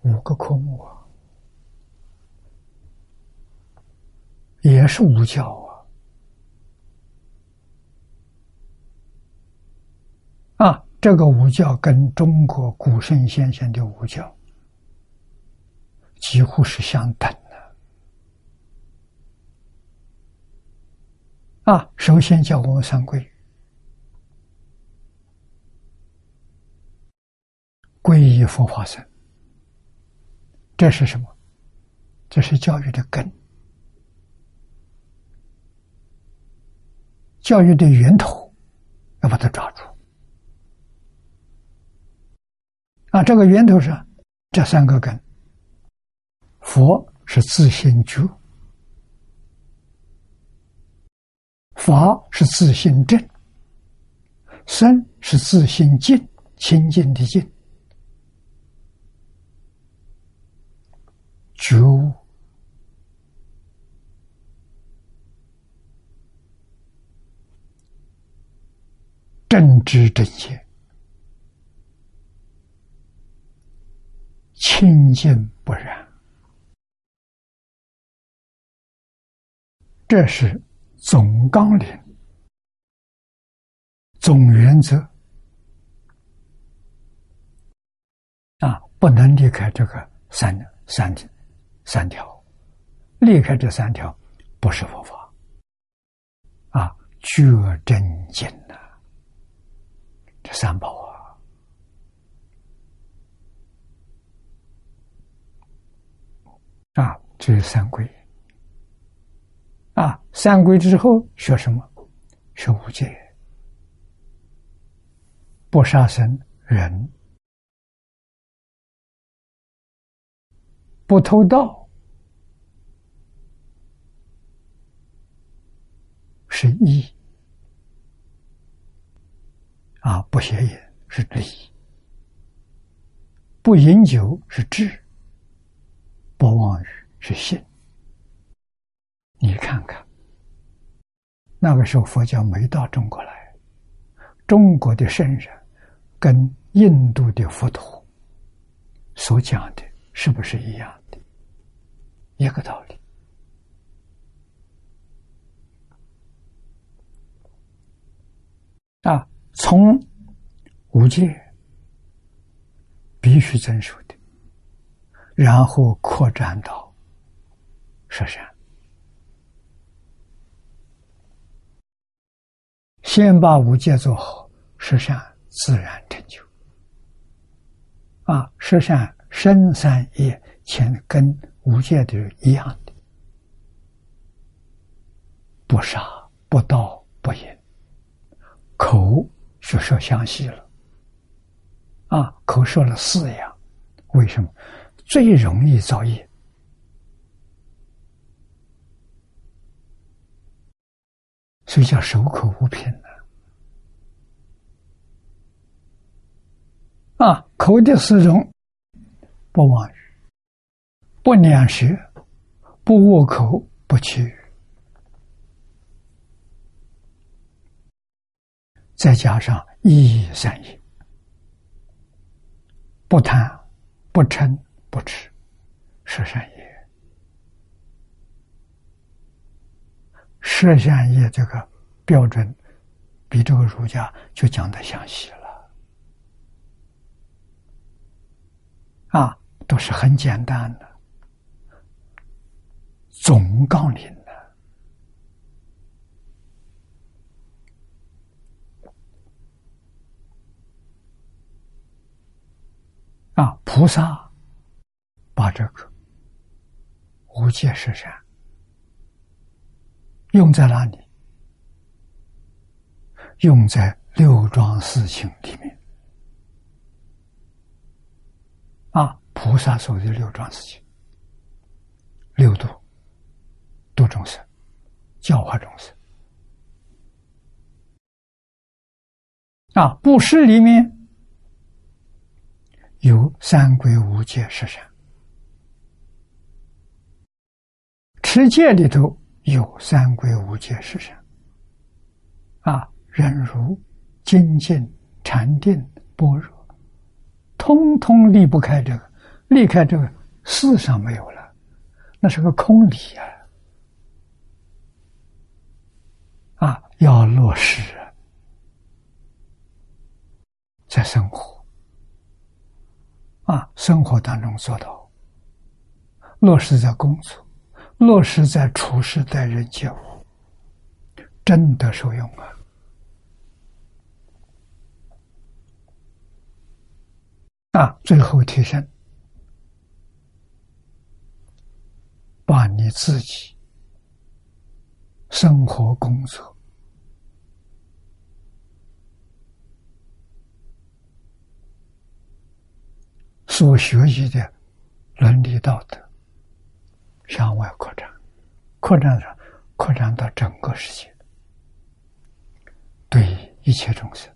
五个科目啊，也是五教啊。啊，这个五教跟中国古圣先贤的五教几乎是相等的。啊，首先教我们三规：皈依佛法僧。这是什么？这是教育的根，教育的源头，要把它抓住。啊，这个源头是这三个根。佛是自性觉，法是自性正，身是自性净，清净的净，觉悟正知正见。清净不染，这是总纲领、总原则啊！不能离开这个三三三条，离开这三条不是佛法啊！觉真经呐，这三宝啊！啊，这是三规。啊，三规之后学什么？学五戒，不杀生，人不偷盗，是义。啊，不邪淫是礼，不饮酒是智。不妄语是信，你看看，那个时候佛教没到中国来，中国的圣人跟印度的佛陀所讲的是不是一样的？一个道理啊！从五戒必须遵守的。然后扩展到十善，先把五戒做好，十善自然成就。啊，十善深三业，前跟无戒的人一样的，不杀、不盗、不淫，口就说详细了。啊，口说了四样，为什么？最容易造业，所以叫守口无凭呢。啊，口的四种：不妄语、不两舌、不恶口、不欺语。再加上一三业，不贪、不嗔、不痴，十善业。十善业这个标准，比这个儒家就讲的详细了。啊，都是很简单的，总纲领的。啊，菩萨把这个无界十善用在哪里？用在六桩事情里面。啊，菩萨所的六桩事情，六度度众生，教化众生。啊，布施里面。有三归五戒十善，持戒里头有三归五戒十善，啊，忍辱、精进、禅定、般若，通通离不开这个，离开这个世上没有了，那是个空理啊！啊，要落实在生活。啊，生活当中做到落实在工作，落实在处事待人接物，真的受用啊！啊，最后提升，把你自己生活工作。所学习的伦理道德向外扩展，扩展上扩展到整个世界，对一切众生，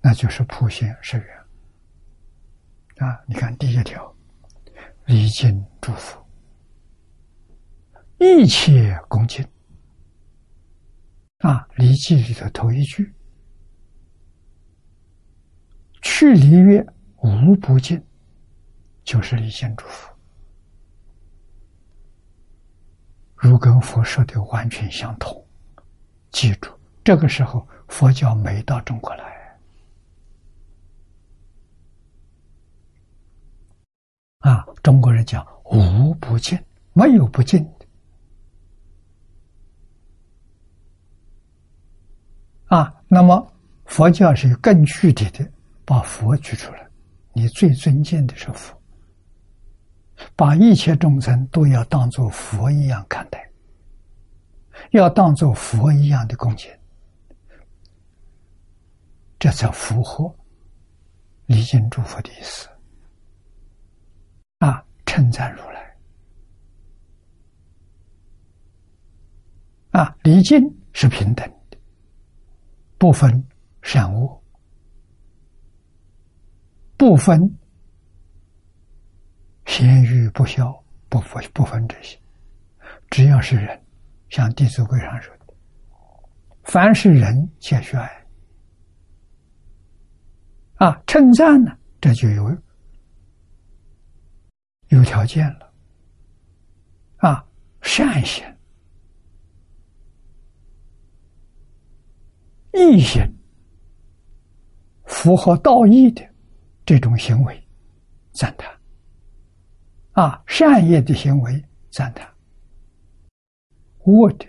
那就是普贤是缘啊！你看第一条，礼敬祝福，一切恭敬啊！礼记里的头一句，去礼乐。无不尽，就是离心祝福，如跟佛说的完全相同。记住，这个时候佛教没到中国来啊！中国人讲无不尽，没有不尽的啊。那么佛教是更具体的，把佛举出来。你最尊敬的是佛，把一切众生都要当做佛一样看待，要当做佛一样的恭敬，这才符合礼敬诸佛的意思。称赞如来，啊，礼敬是平等的，不分善恶。不分贤愚不孝，不分不分这些，只要是人，像《弟子规》上说的，凡是人皆学爱。啊，称赞呢，这就有有条件了。啊，善行、义行，符合道义的。这种行为，赞叹；啊，善业的行为赞叹；恶的、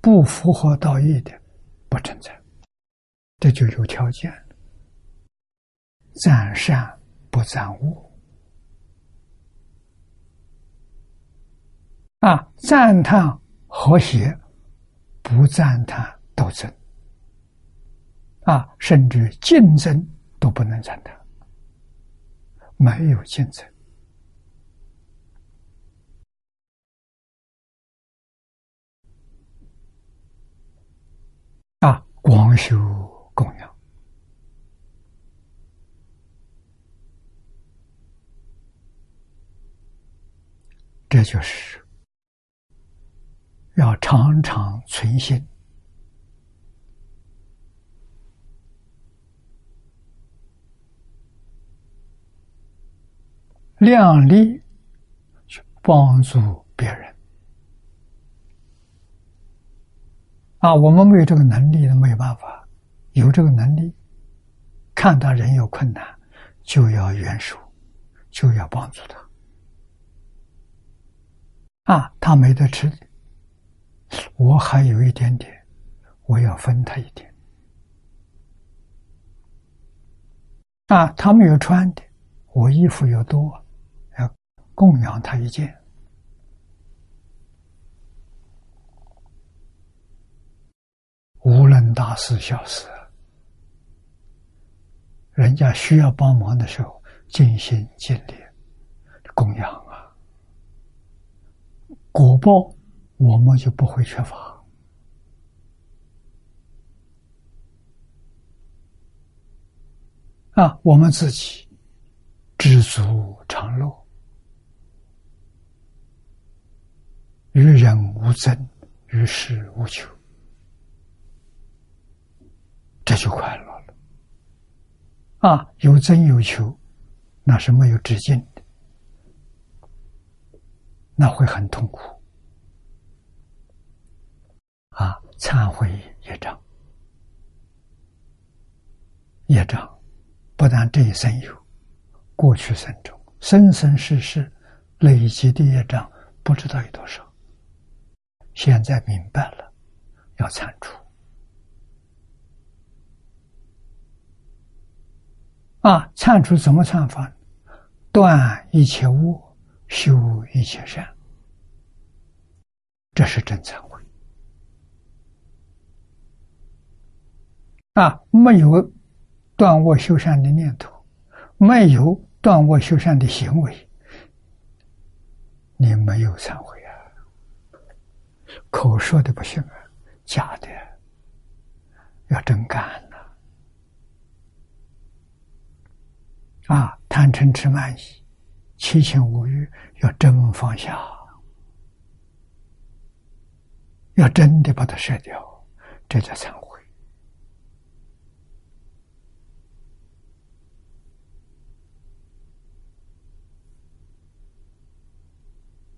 不符合道义的，不存在。这就有条件了赞善不赞恶，啊，赞叹和谐，不赞叹斗争，啊，甚至竞争都不能赞叹。没有竞争啊！光修供养，这就是要常常存心，量力去帮助别人。啊，我们没有这个能力，没有办法。有这个能力，看到人有困难，就要援手，就要帮助他。啊，他没得吃的，我还有一点点，我要分他一点。啊，他没有穿的，我衣服又多，要供养他一件。无论大事小事，人家需要帮忙的时候，尽心尽力供养啊，果报我们就不会缺乏啊。我们自己知足常乐，与人无争，与世无求。这就快乐了，啊！有争有求，那是没有止境的，那会很痛苦，啊！忏悔业障，业障不但这一生有，过去生中生生世世累积的业障不知道有多少，现在明白了，要铲除。啊！忏除怎么忏法？断一切恶，修一切善，这是真忏悔。啊，没有断恶修善的念头，没有断恶修善的行为，你没有忏悔啊！口说的不行啊，假的，要真干呐。啊，贪嗔痴慢疑、七情五欲，要真放下，要真的把它舍掉，这叫忏悔。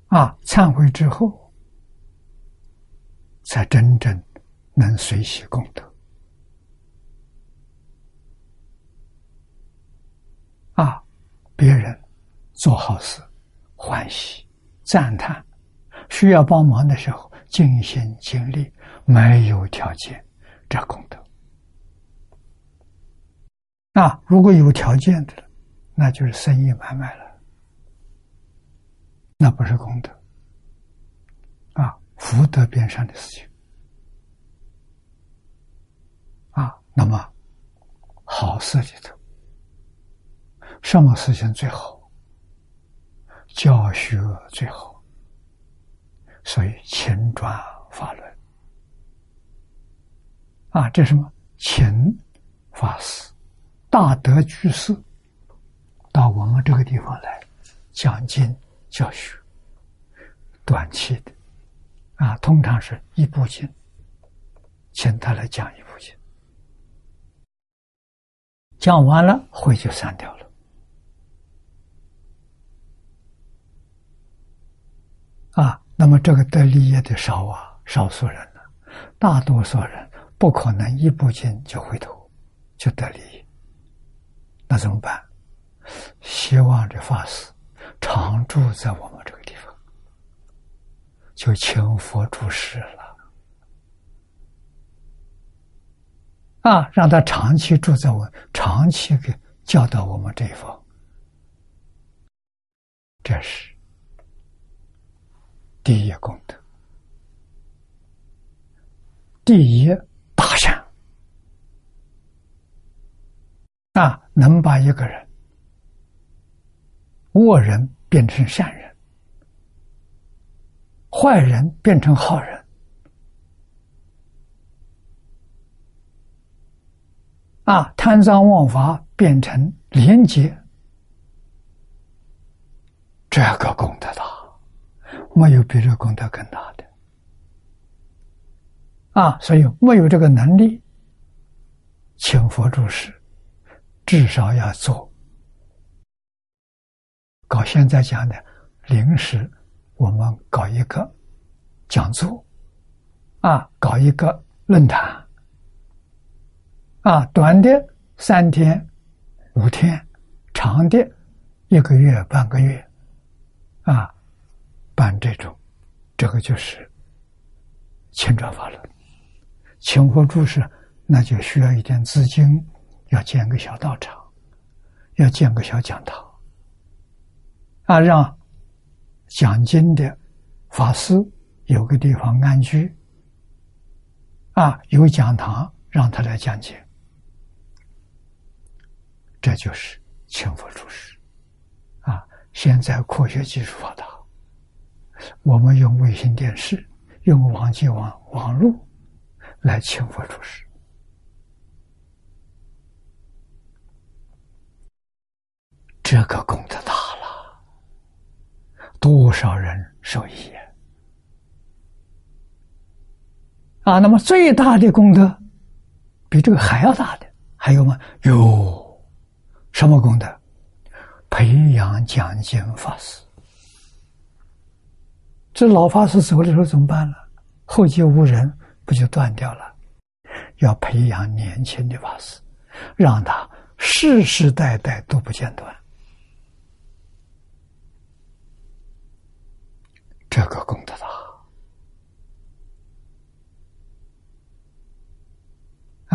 啊，忏悔之后，才真正能随喜功德。啊，别人做好事，欢喜赞叹，需要帮忙的时候尽心尽力，没有条件，这功德。啊，如果有条件的，那就是生意买卖了，那不是功德。啊，福德边上的事情。啊，那么好事里头。什么事情最好？教学最好，所以勤转法轮啊，这什么勤法师、大德居士到我们这个地方来讲经教学，短期的啊，通常是一部经，请他来讲一部经，讲完了会就散掉了。啊，那么这个得利益的少啊，少数人呢，大多数人不可能一步进就回头，就得利益。那怎么办？希望这法师常住在我们这个地方，就请佛住世了。啊，让他长期住在我，长期给教导我们这一方，这是。第一功德，第一大善啊，能把一个人恶人变成善人，坏人变成好人啊，贪赃枉法变成廉洁，这个功德大。没有比这功德更大的啊！所以没有这个能力，请佛住世，至少要做搞现在讲的临时，我们搞一个讲座，啊，搞一个论坛，啊，短的三天、五天，长的一个月、半个月，啊，办这种，这个就是轻转法轮。请佛注释，那就需要一点资金，要建个小道场，要建个小讲堂，啊，让讲经的法师有个地方安居，啊，有讲堂让他来讲解，这就是请佛出世。啊，现在科学技术发达，我们用卫星电视，用网际网网络。来请佛出世，这个功德大，多少人受益呀！啊，那么最大的功德，比这个还要大的还有吗？有，什么功德？培养讲经法师。这老法师走的时候怎么办呢？后继无人。不就断掉了？要培养年轻的法师，让他世世代代都不间断。这个功德大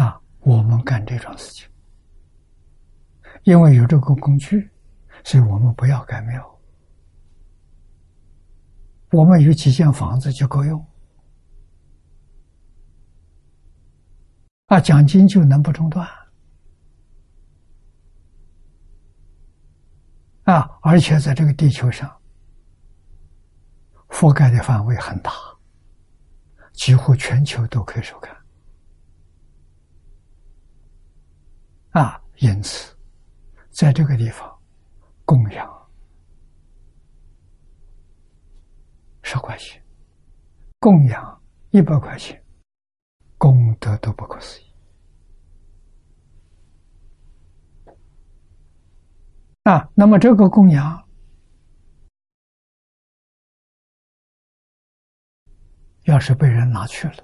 啊！我们干这种事情，因为有这个工具，所以我们不要盖庙，我们有几间房子就够用。啊，奖金就能不中断啊！而且在这个地球上，覆盖的范围很大，几乎全球都可以收看啊！因此，在这个地方供养十块钱，供养一百块钱。功德都不可思议啊！那么这个供养，要是被人拿去了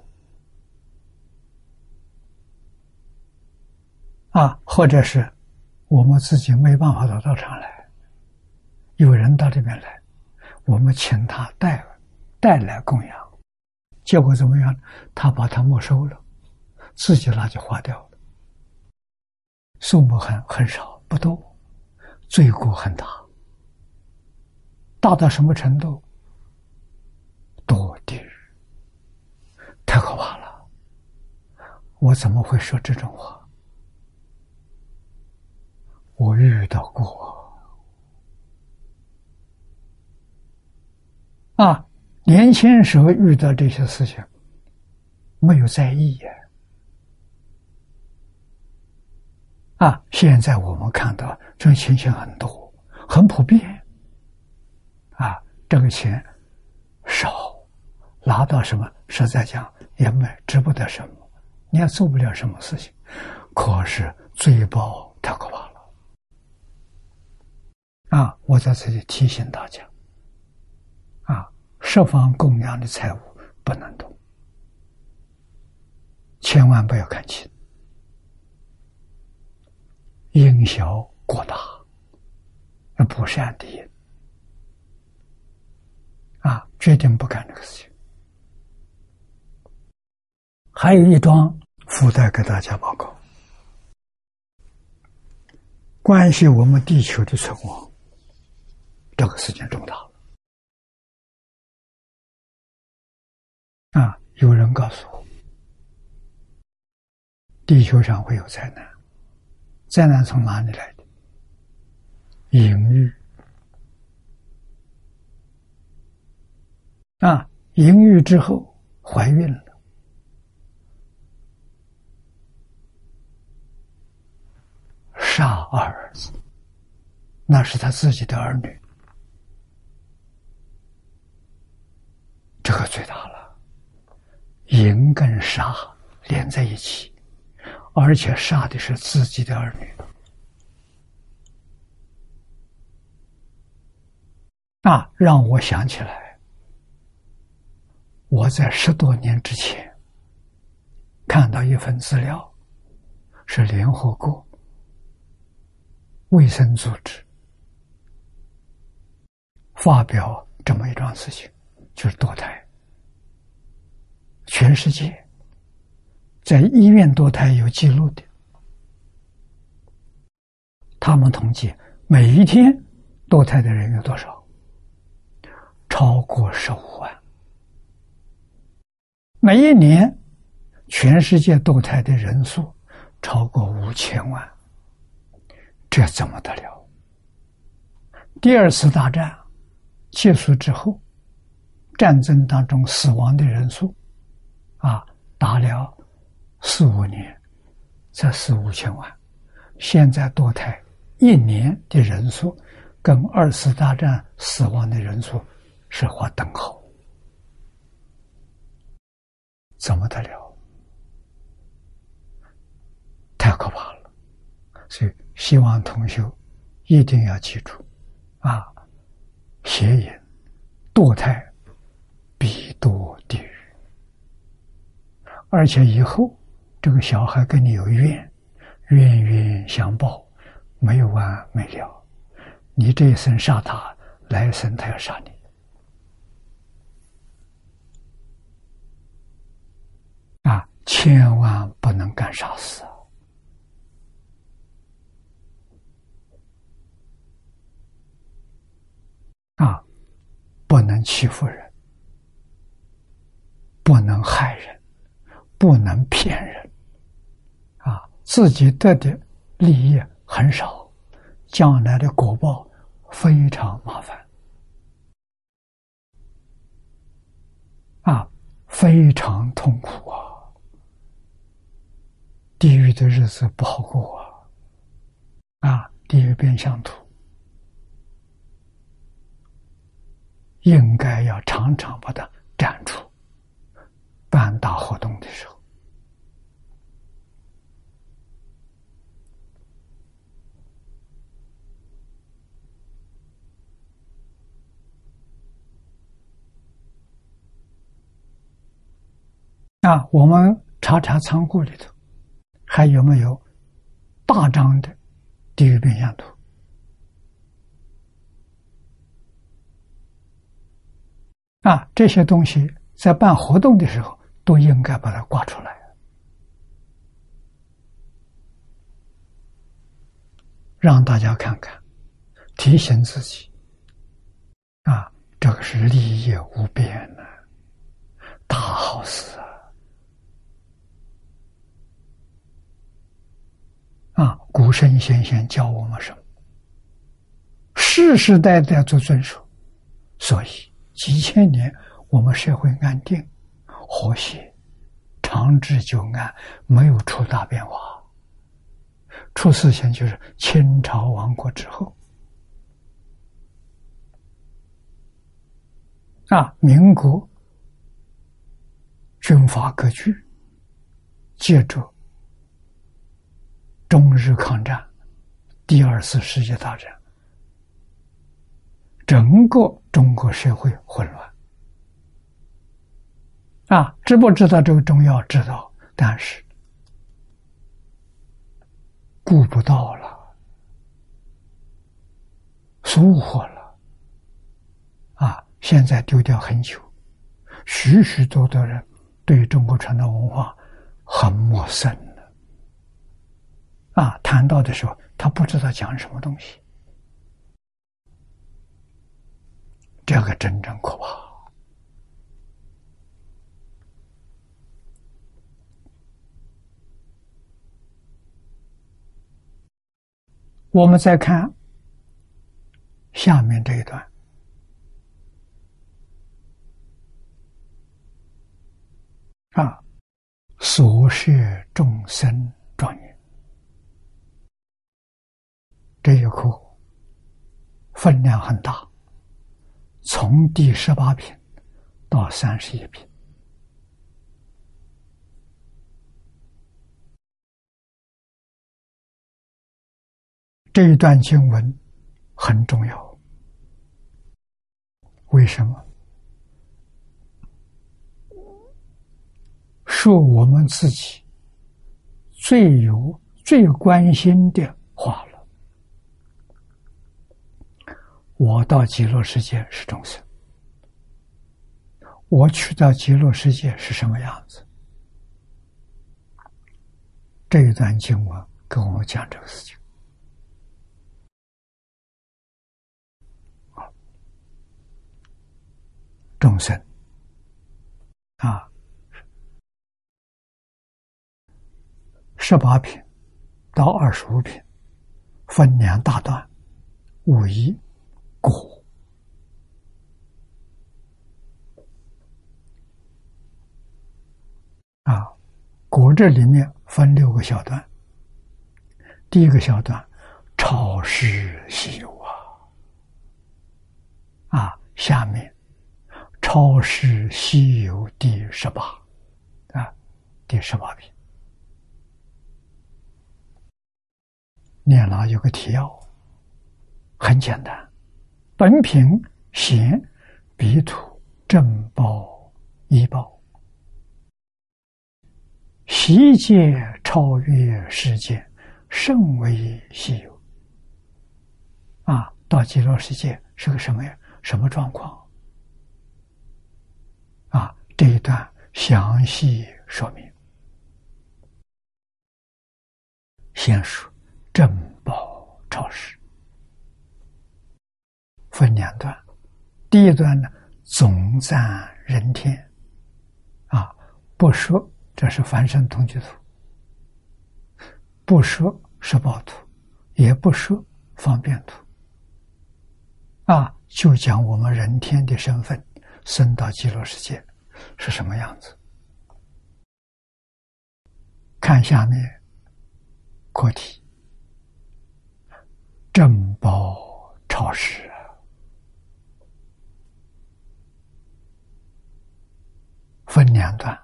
啊，或者是我们自己没办法到道场来，有人到这边来，我们请他带带来供养。结果怎么样？他把它没收了，自己拿去花掉了，数目很很少，不多，罪过很大，大到什么程度？堕地狱，太可怕了！我怎么会说这种话？我遇到过啊。年轻时候遇到这些事情，没有在意呀。啊，现在我们看到这种情形很多，很普遍。啊，这个钱少，拿到什么，实在讲也没值不得什么，你也做不了什么事情。可是罪报太可怕了。啊，我在这里提醒大家。啊十方供养的财物不能动，千万不要看轻，因小过大，那不善的因啊，决定不干这个事情。还有一桩附带给大家报告，关系我们地球的存亡，这个事情重大了。啊！有人告诉我，地球上会有灾难，灾难从哪里来的？淫欲啊！淫欲之后怀孕了，杀二儿子，那是他自己的儿女，这个最大了。淫跟杀连在一起，而且杀的是自己的儿女，那，让我想起来，我在十多年之前看到一份资料，是联合国卫生组织发表这么一桩事情，就是堕胎。全世界在医院堕胎有记录的，他们统计每一天堕胎的人有多少？超过十五万。每一年，全世界堕胎的人数超过五千万，这怎么得了？第二次大战结束之后，战争当中死亡的人数。啊，打了四五年，才四五千万。现在堕胎一年的人数，跟二次大战死亡的人数是划等号，怎么得了？太可怕了！所以希望同学一定要记住，啊，邪淫、堕胎必堕地狱。而且以后这个小孩跟你有怨，冤冤相报，没有完没了。你这一生杀他，来生他要杀你。啊，千万不能干傻事啊！不能欺负人，不能害人。不能骗人，啊，自己得的利益很少，将来的果报非常麻烦，啊，非常痛苦啊，地狱的日子不好过啊，啊，地狱变相图，应该要常常把它展出。办大活动的时候，啊，我们查查仓库里头还有没有大张的地狱变相图？啊，这些东西在办活动的时候。都应该把它挂出来，让大家看看，提醒自己，啊，这个是利益无边的大好事啊！啊，古圣先贤教我们什么？世世代代做遵守，所以几千年我们社会安定。和谐，长治久安，没有出大变化。出事情就是清朝亡国之后，啊，民国军阀割据，借着中日抗战、第二次世界大战，整个中国社会混乱。啊，知不知道这个中药？知道，但是顾不到了，疏忽了。啊，现在丢掉很久，许许多多人对中国传统文化很陌生的。啊，谈到的时候，他不知道讲什么东西，这个真正可怕。我们再看下面这一段。啊，所摄众生庄严，这一课分量很大，从第十八品到三十一品。这一段经文很重要为什么？是我们自己最有、最关心的话。我到极乐世界是众生，我去到极乐世界是什么样子？这一段经文跟我讲这个事情。众生啊，十八品到二十五品，分两大段，五一果啊，果这里面分六个小段。第一个小段，超世稀有啊，啊，下面。超世西游第十八，啊，第十八品，念了有个提要，很简单。本品显彼土正报一报，悉界超越世界，甚为稀有。啊，到极乐世界是个什么呀？什么状况？啊，这一段详细说明。先说正报超世，分两段。第一段呢，总赞人天，啊，不说这是凡圣同居图，不说十报图，也不说方便图，啊，就讲我们人天的身份。升到极乐世界是什么样子？看下面课题：正报超世，分两段。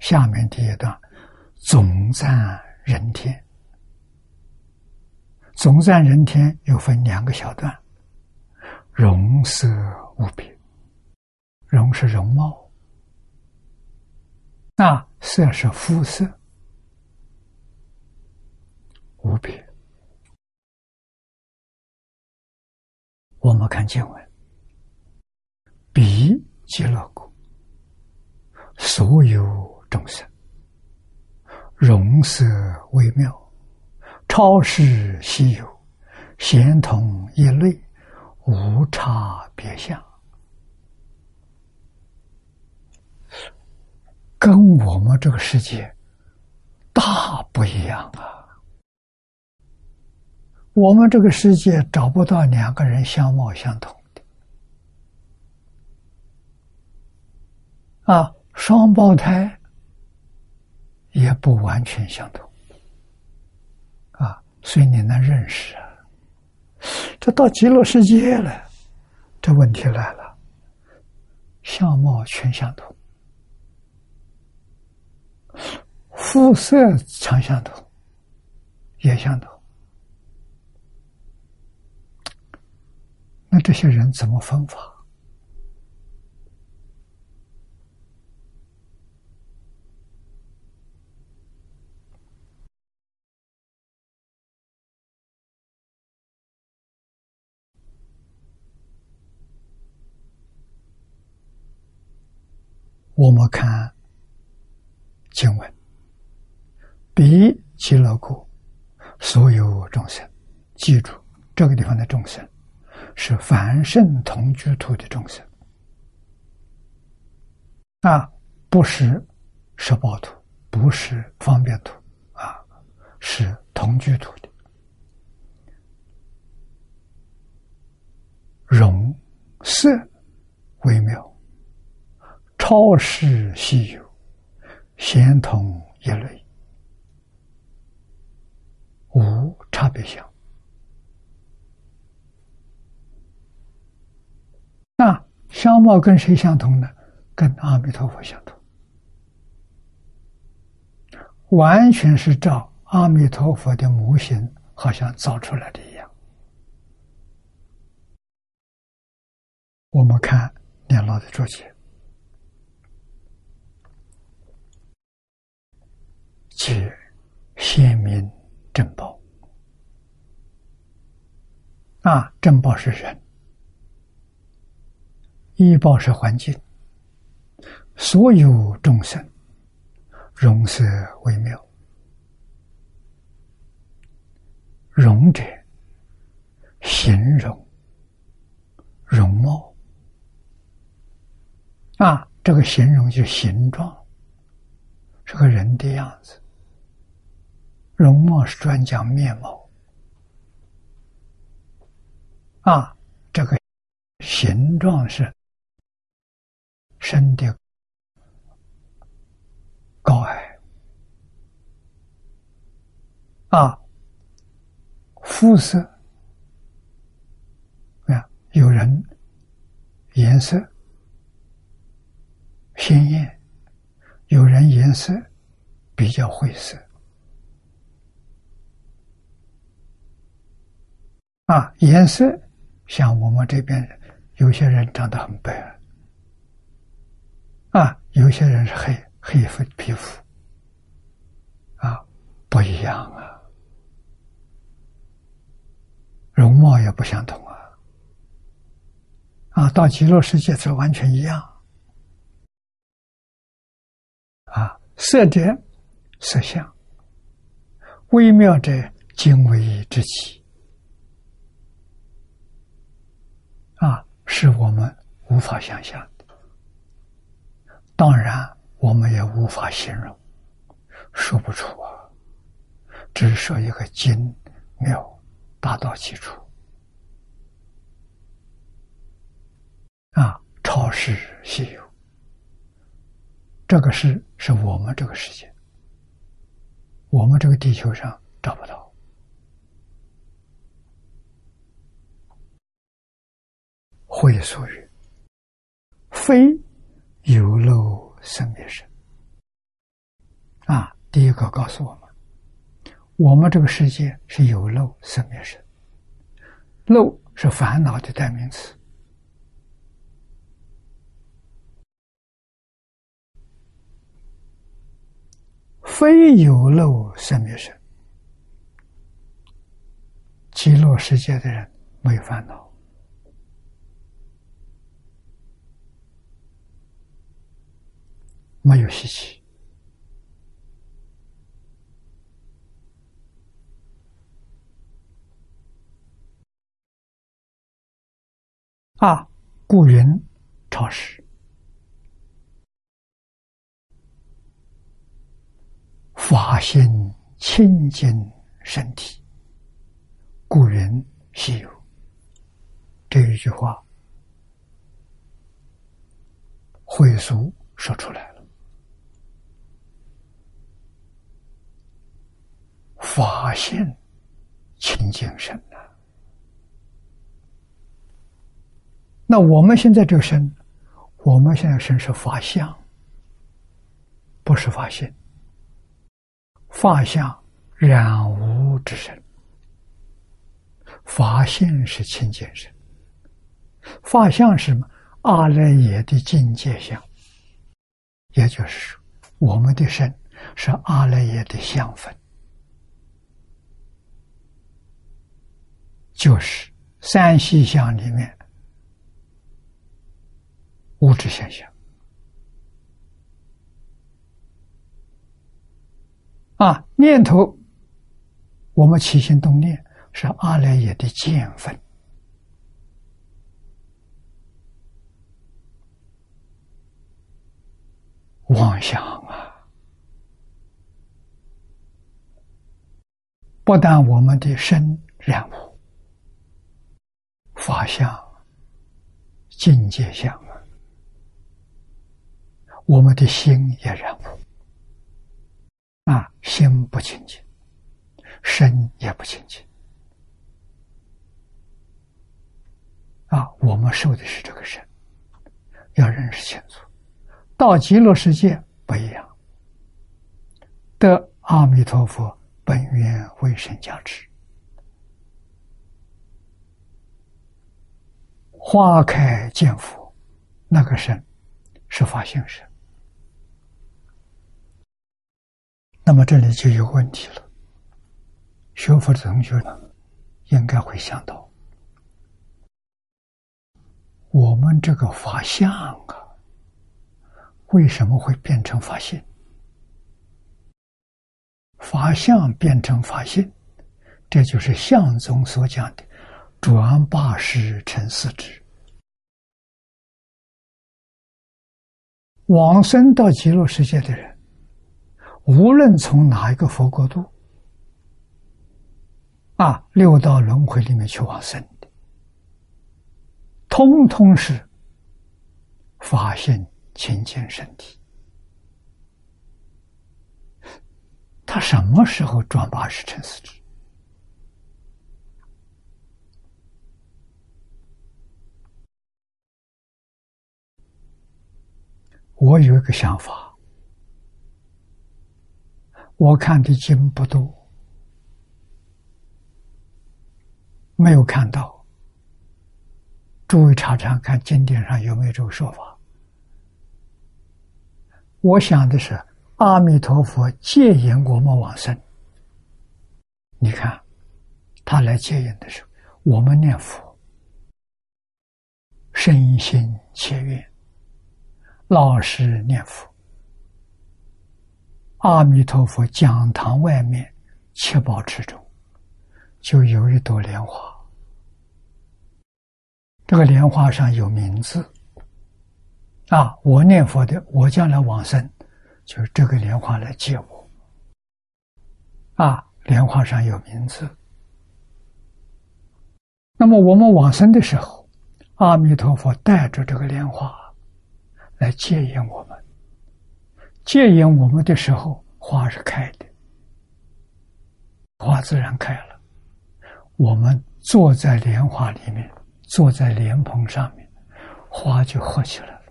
下面第一段总赞人天，总赞人天又分两个小段，容色无比。容是容貌，那色是肤色，无别。我们看经文，比极乐国所有众生，容色微妙，超世稀有，咸同一类，无差别相。跟我们这个世界大不一样啊！我们这个世界找不到两个人相貌相同的啊，双胞胎也不完全相同啊，所以你能认识啊？这到极乐世界了，这问题来了，相貌全相同。肤色常相同，也相同。那这些人怎么分法？我们看经文。比极乐国所有众生，记住这个地方的众生是凡圣同居土的众生，啊，不是十报土，不是方便土，啊，是同居土的，容色微妙，超世稀有，咸同一类。无差别相，那相貌跟谁相同呢？跟阿弥陀佛相同，完全是照阿弥陀佛的模型，好像造出来的一样。我们看念老的注解，解显明正报啊，正报是人，医报是环境，所有众生容色微妙，容者形容容貌。啊，这个形容就形状，是个人的样子；容貌是专讲面貌。啊，这个形状是身的高矮。啊，肤色啊，有人颜色。鲜艳，有人颜色比较晦涩，啊，颜色像我们这边有些人长得很白，啊，有些人是黑黑肤皮肤，啊，不一样啊，容貌也不相同啊，啊，到极乐世界则完全一样。啊，色者色相，微妙者精微之气，啊，是我们无法想象的。当然，我们也无法形容，说不出啊。只说一个精妙大到基础，啊，超世稀有。这个是是我们这个世界，我们这个地球上找不到。会所语，非有漏生灭身。啊，第一个告诉我们，我们这个世界是有漏生灭身，漏是烦恼的代名词。非有漏生灭身，极乐世界的人没有烦恼没有习气啊，故云超时。法现清净身体，故人稀有。这一句话，慧俗说出来了。法性清净身呐，那我们现在这个身，我们现在身是法相，不是法性。法相染污之身，法性是清净身。法相是什么？阿赖耶的境界相，也就是说，我们的身是阿赖耶的相分，就是三细相里面物质现象。啊，念头，我们起心动念是阿赖耶的见分，妄想啊！不但我们的身染污，法相、境界相啊，我们的心也染污。啊，心不清净，身也不清净。啊，我们受的是这个身，要认识清楚。到极乐世界不一样，得阿弥陀佛本愿为身加持，花开见佛，那个身是法性身。那么这里就有问题了。学佛的同学呢，应该会想到，我们这个法相啊，为什么会变成法性？法相变成法性，这就是相宗所讲的。转八十成四智，往生到极乐世界的人，无论从哪一个佛国度，啊，六道轮回里面去往生的，通通是发现清净身体。他什么时候转八十成四智？我有一个想法，我看的经不多，没有看到。诸位查查看经典上有没有这个说法？我想的是，阿弥陀佛戒引我们往生。你看，他来戒引的时候，我们念佛，身心切愿。老实念佛，阿弥陀佛讲堂外面七宝池中，就有一朵莲花。这个莲花上有名字，啊，我念佛的，我将来往生，就是这个莲花来接我。啊，莲花上有名字。那么我们往生的时候，阿弥陀佛带着这个莲花。来接引我们，接引我们的时候，花是开的，花自然开了。我们坐在莲花里面，坐在莲蓬上面，花就合起来了。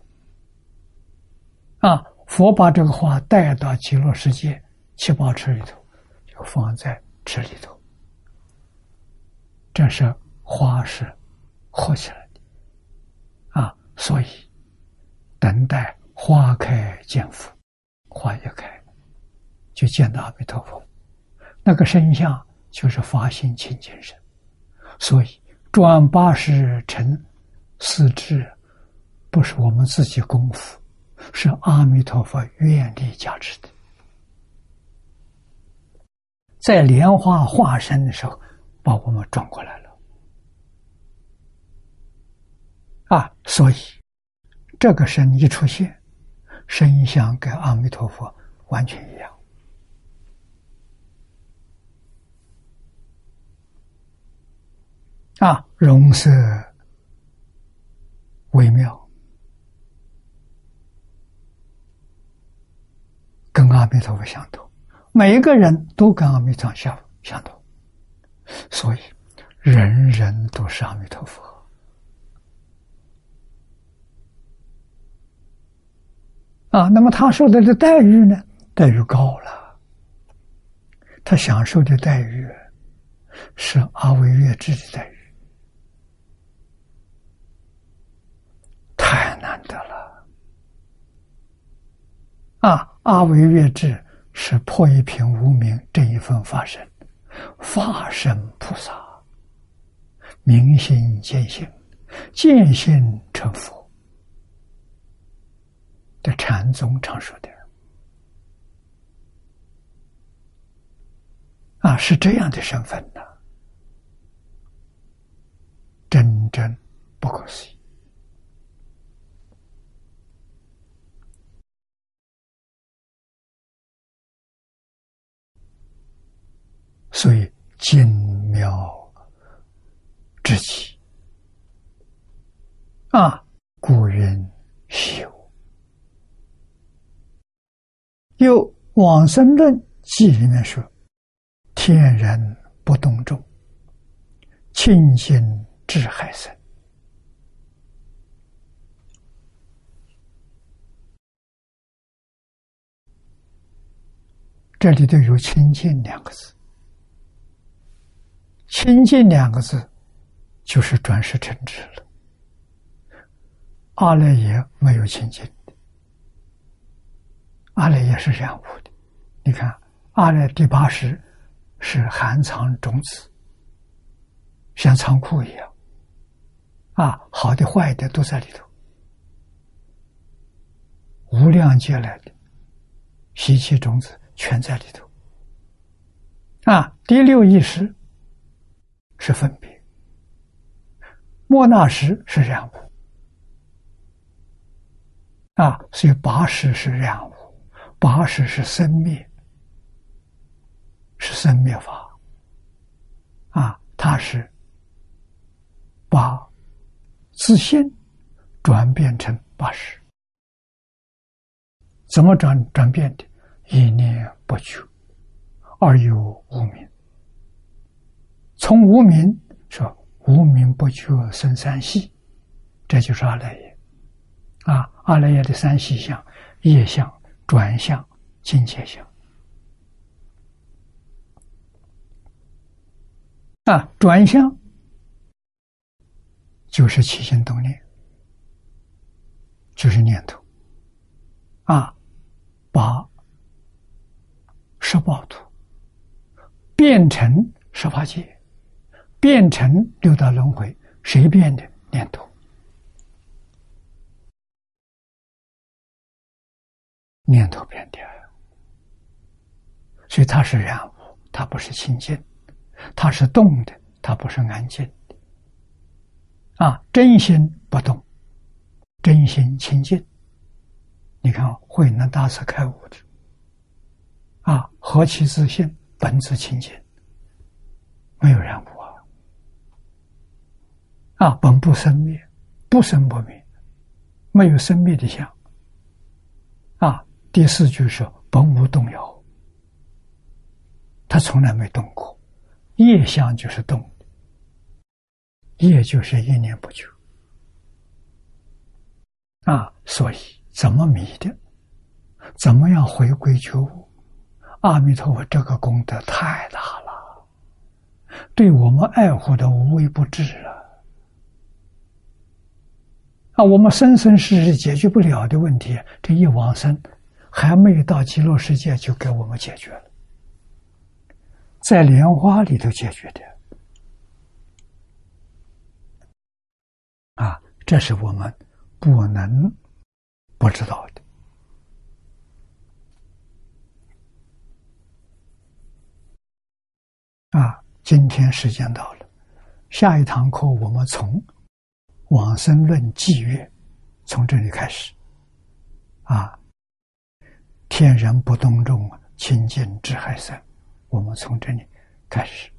啊，佛把这个花带到极乐世界七宝池里头，就放在池里头。这是花是合起来的，啊，所以。等待花开见佛，花一开，就见到阿弥陀佛。那个身相就是发心清净身，所以转八十成四智，不是我们自己功夫，是阿弥陀佛愿力加持的。在莲花化身的时候，把我们转过来了。啊，所以。这个身一出现，身相跟阿弥陀佛完全一样，啊，容色微妙，跟阿弥陀佛相同，每一个人都跟阿弥陀相相同，所以人人都是阿弥陀佛。啊，那么他受到的待遇呢？待遇高了，他享受的待遇是阿维月智的待遇，太难得了。啊，阿维月智是破一品无名这一份法身，法身菩萨，明心见性，见性成佛。这禅宗常说的啊，是这样的身份呢，真真不可思议。所以精妙之极啊，古人有。又《往生论记》里面说：“天人不动众，清净智海生。”这里头有“清净”两个字，“清净”两个字就是转世成智了。阿赖耶没有清净，阿赖耶是这样悟的。你看，阿赖第八识是含藏种子，像仓库一样，啊，好的坏的都在里头，无量劫来的习气种子全在里头。啊，第六意识是分别，莫那识是染污，啊，所以八识是染污，八十是生灭，是生灭法，啊，它是把自信转变成八十，怎么转转变的？一念不求。而有无名，从无名说无名不觉生三系，这就是阿赖耶啊！阿赖耶的三系相：业相、转向、境界相。啊，转向就是起心动念，就是念头啊，把十报图。变成十八界，变成六道轮回，谁变的念头？念头变的，所以它是染污，它不是清净，它是动的，它不是安静。啊，真心不动，真心清净。你看，慧能大师开悟的，啊，何其自信！本自清净，没有染污啊！啊，本不生灭，不生不灭，没有生灭的相。啊，第四句是本无动摇，他从来没动过。业相就是动的，业就是一念不久。啊，所以怎么迷的？怎么样回归觉悟？阿弥陀佛，这个功德太大了，对我们爱护的无微不至啊！啊，我们生生世世解决不了的问题，这一往生，还没有到极乐世界就给我们解决了，在莲花里头解决的，啊，这是我们不能不知道的。啊，今天时间到了，下一堂课我们从往生论纪月，从这里开始。啊，天然不动众，清净智海色，我们从这里开始。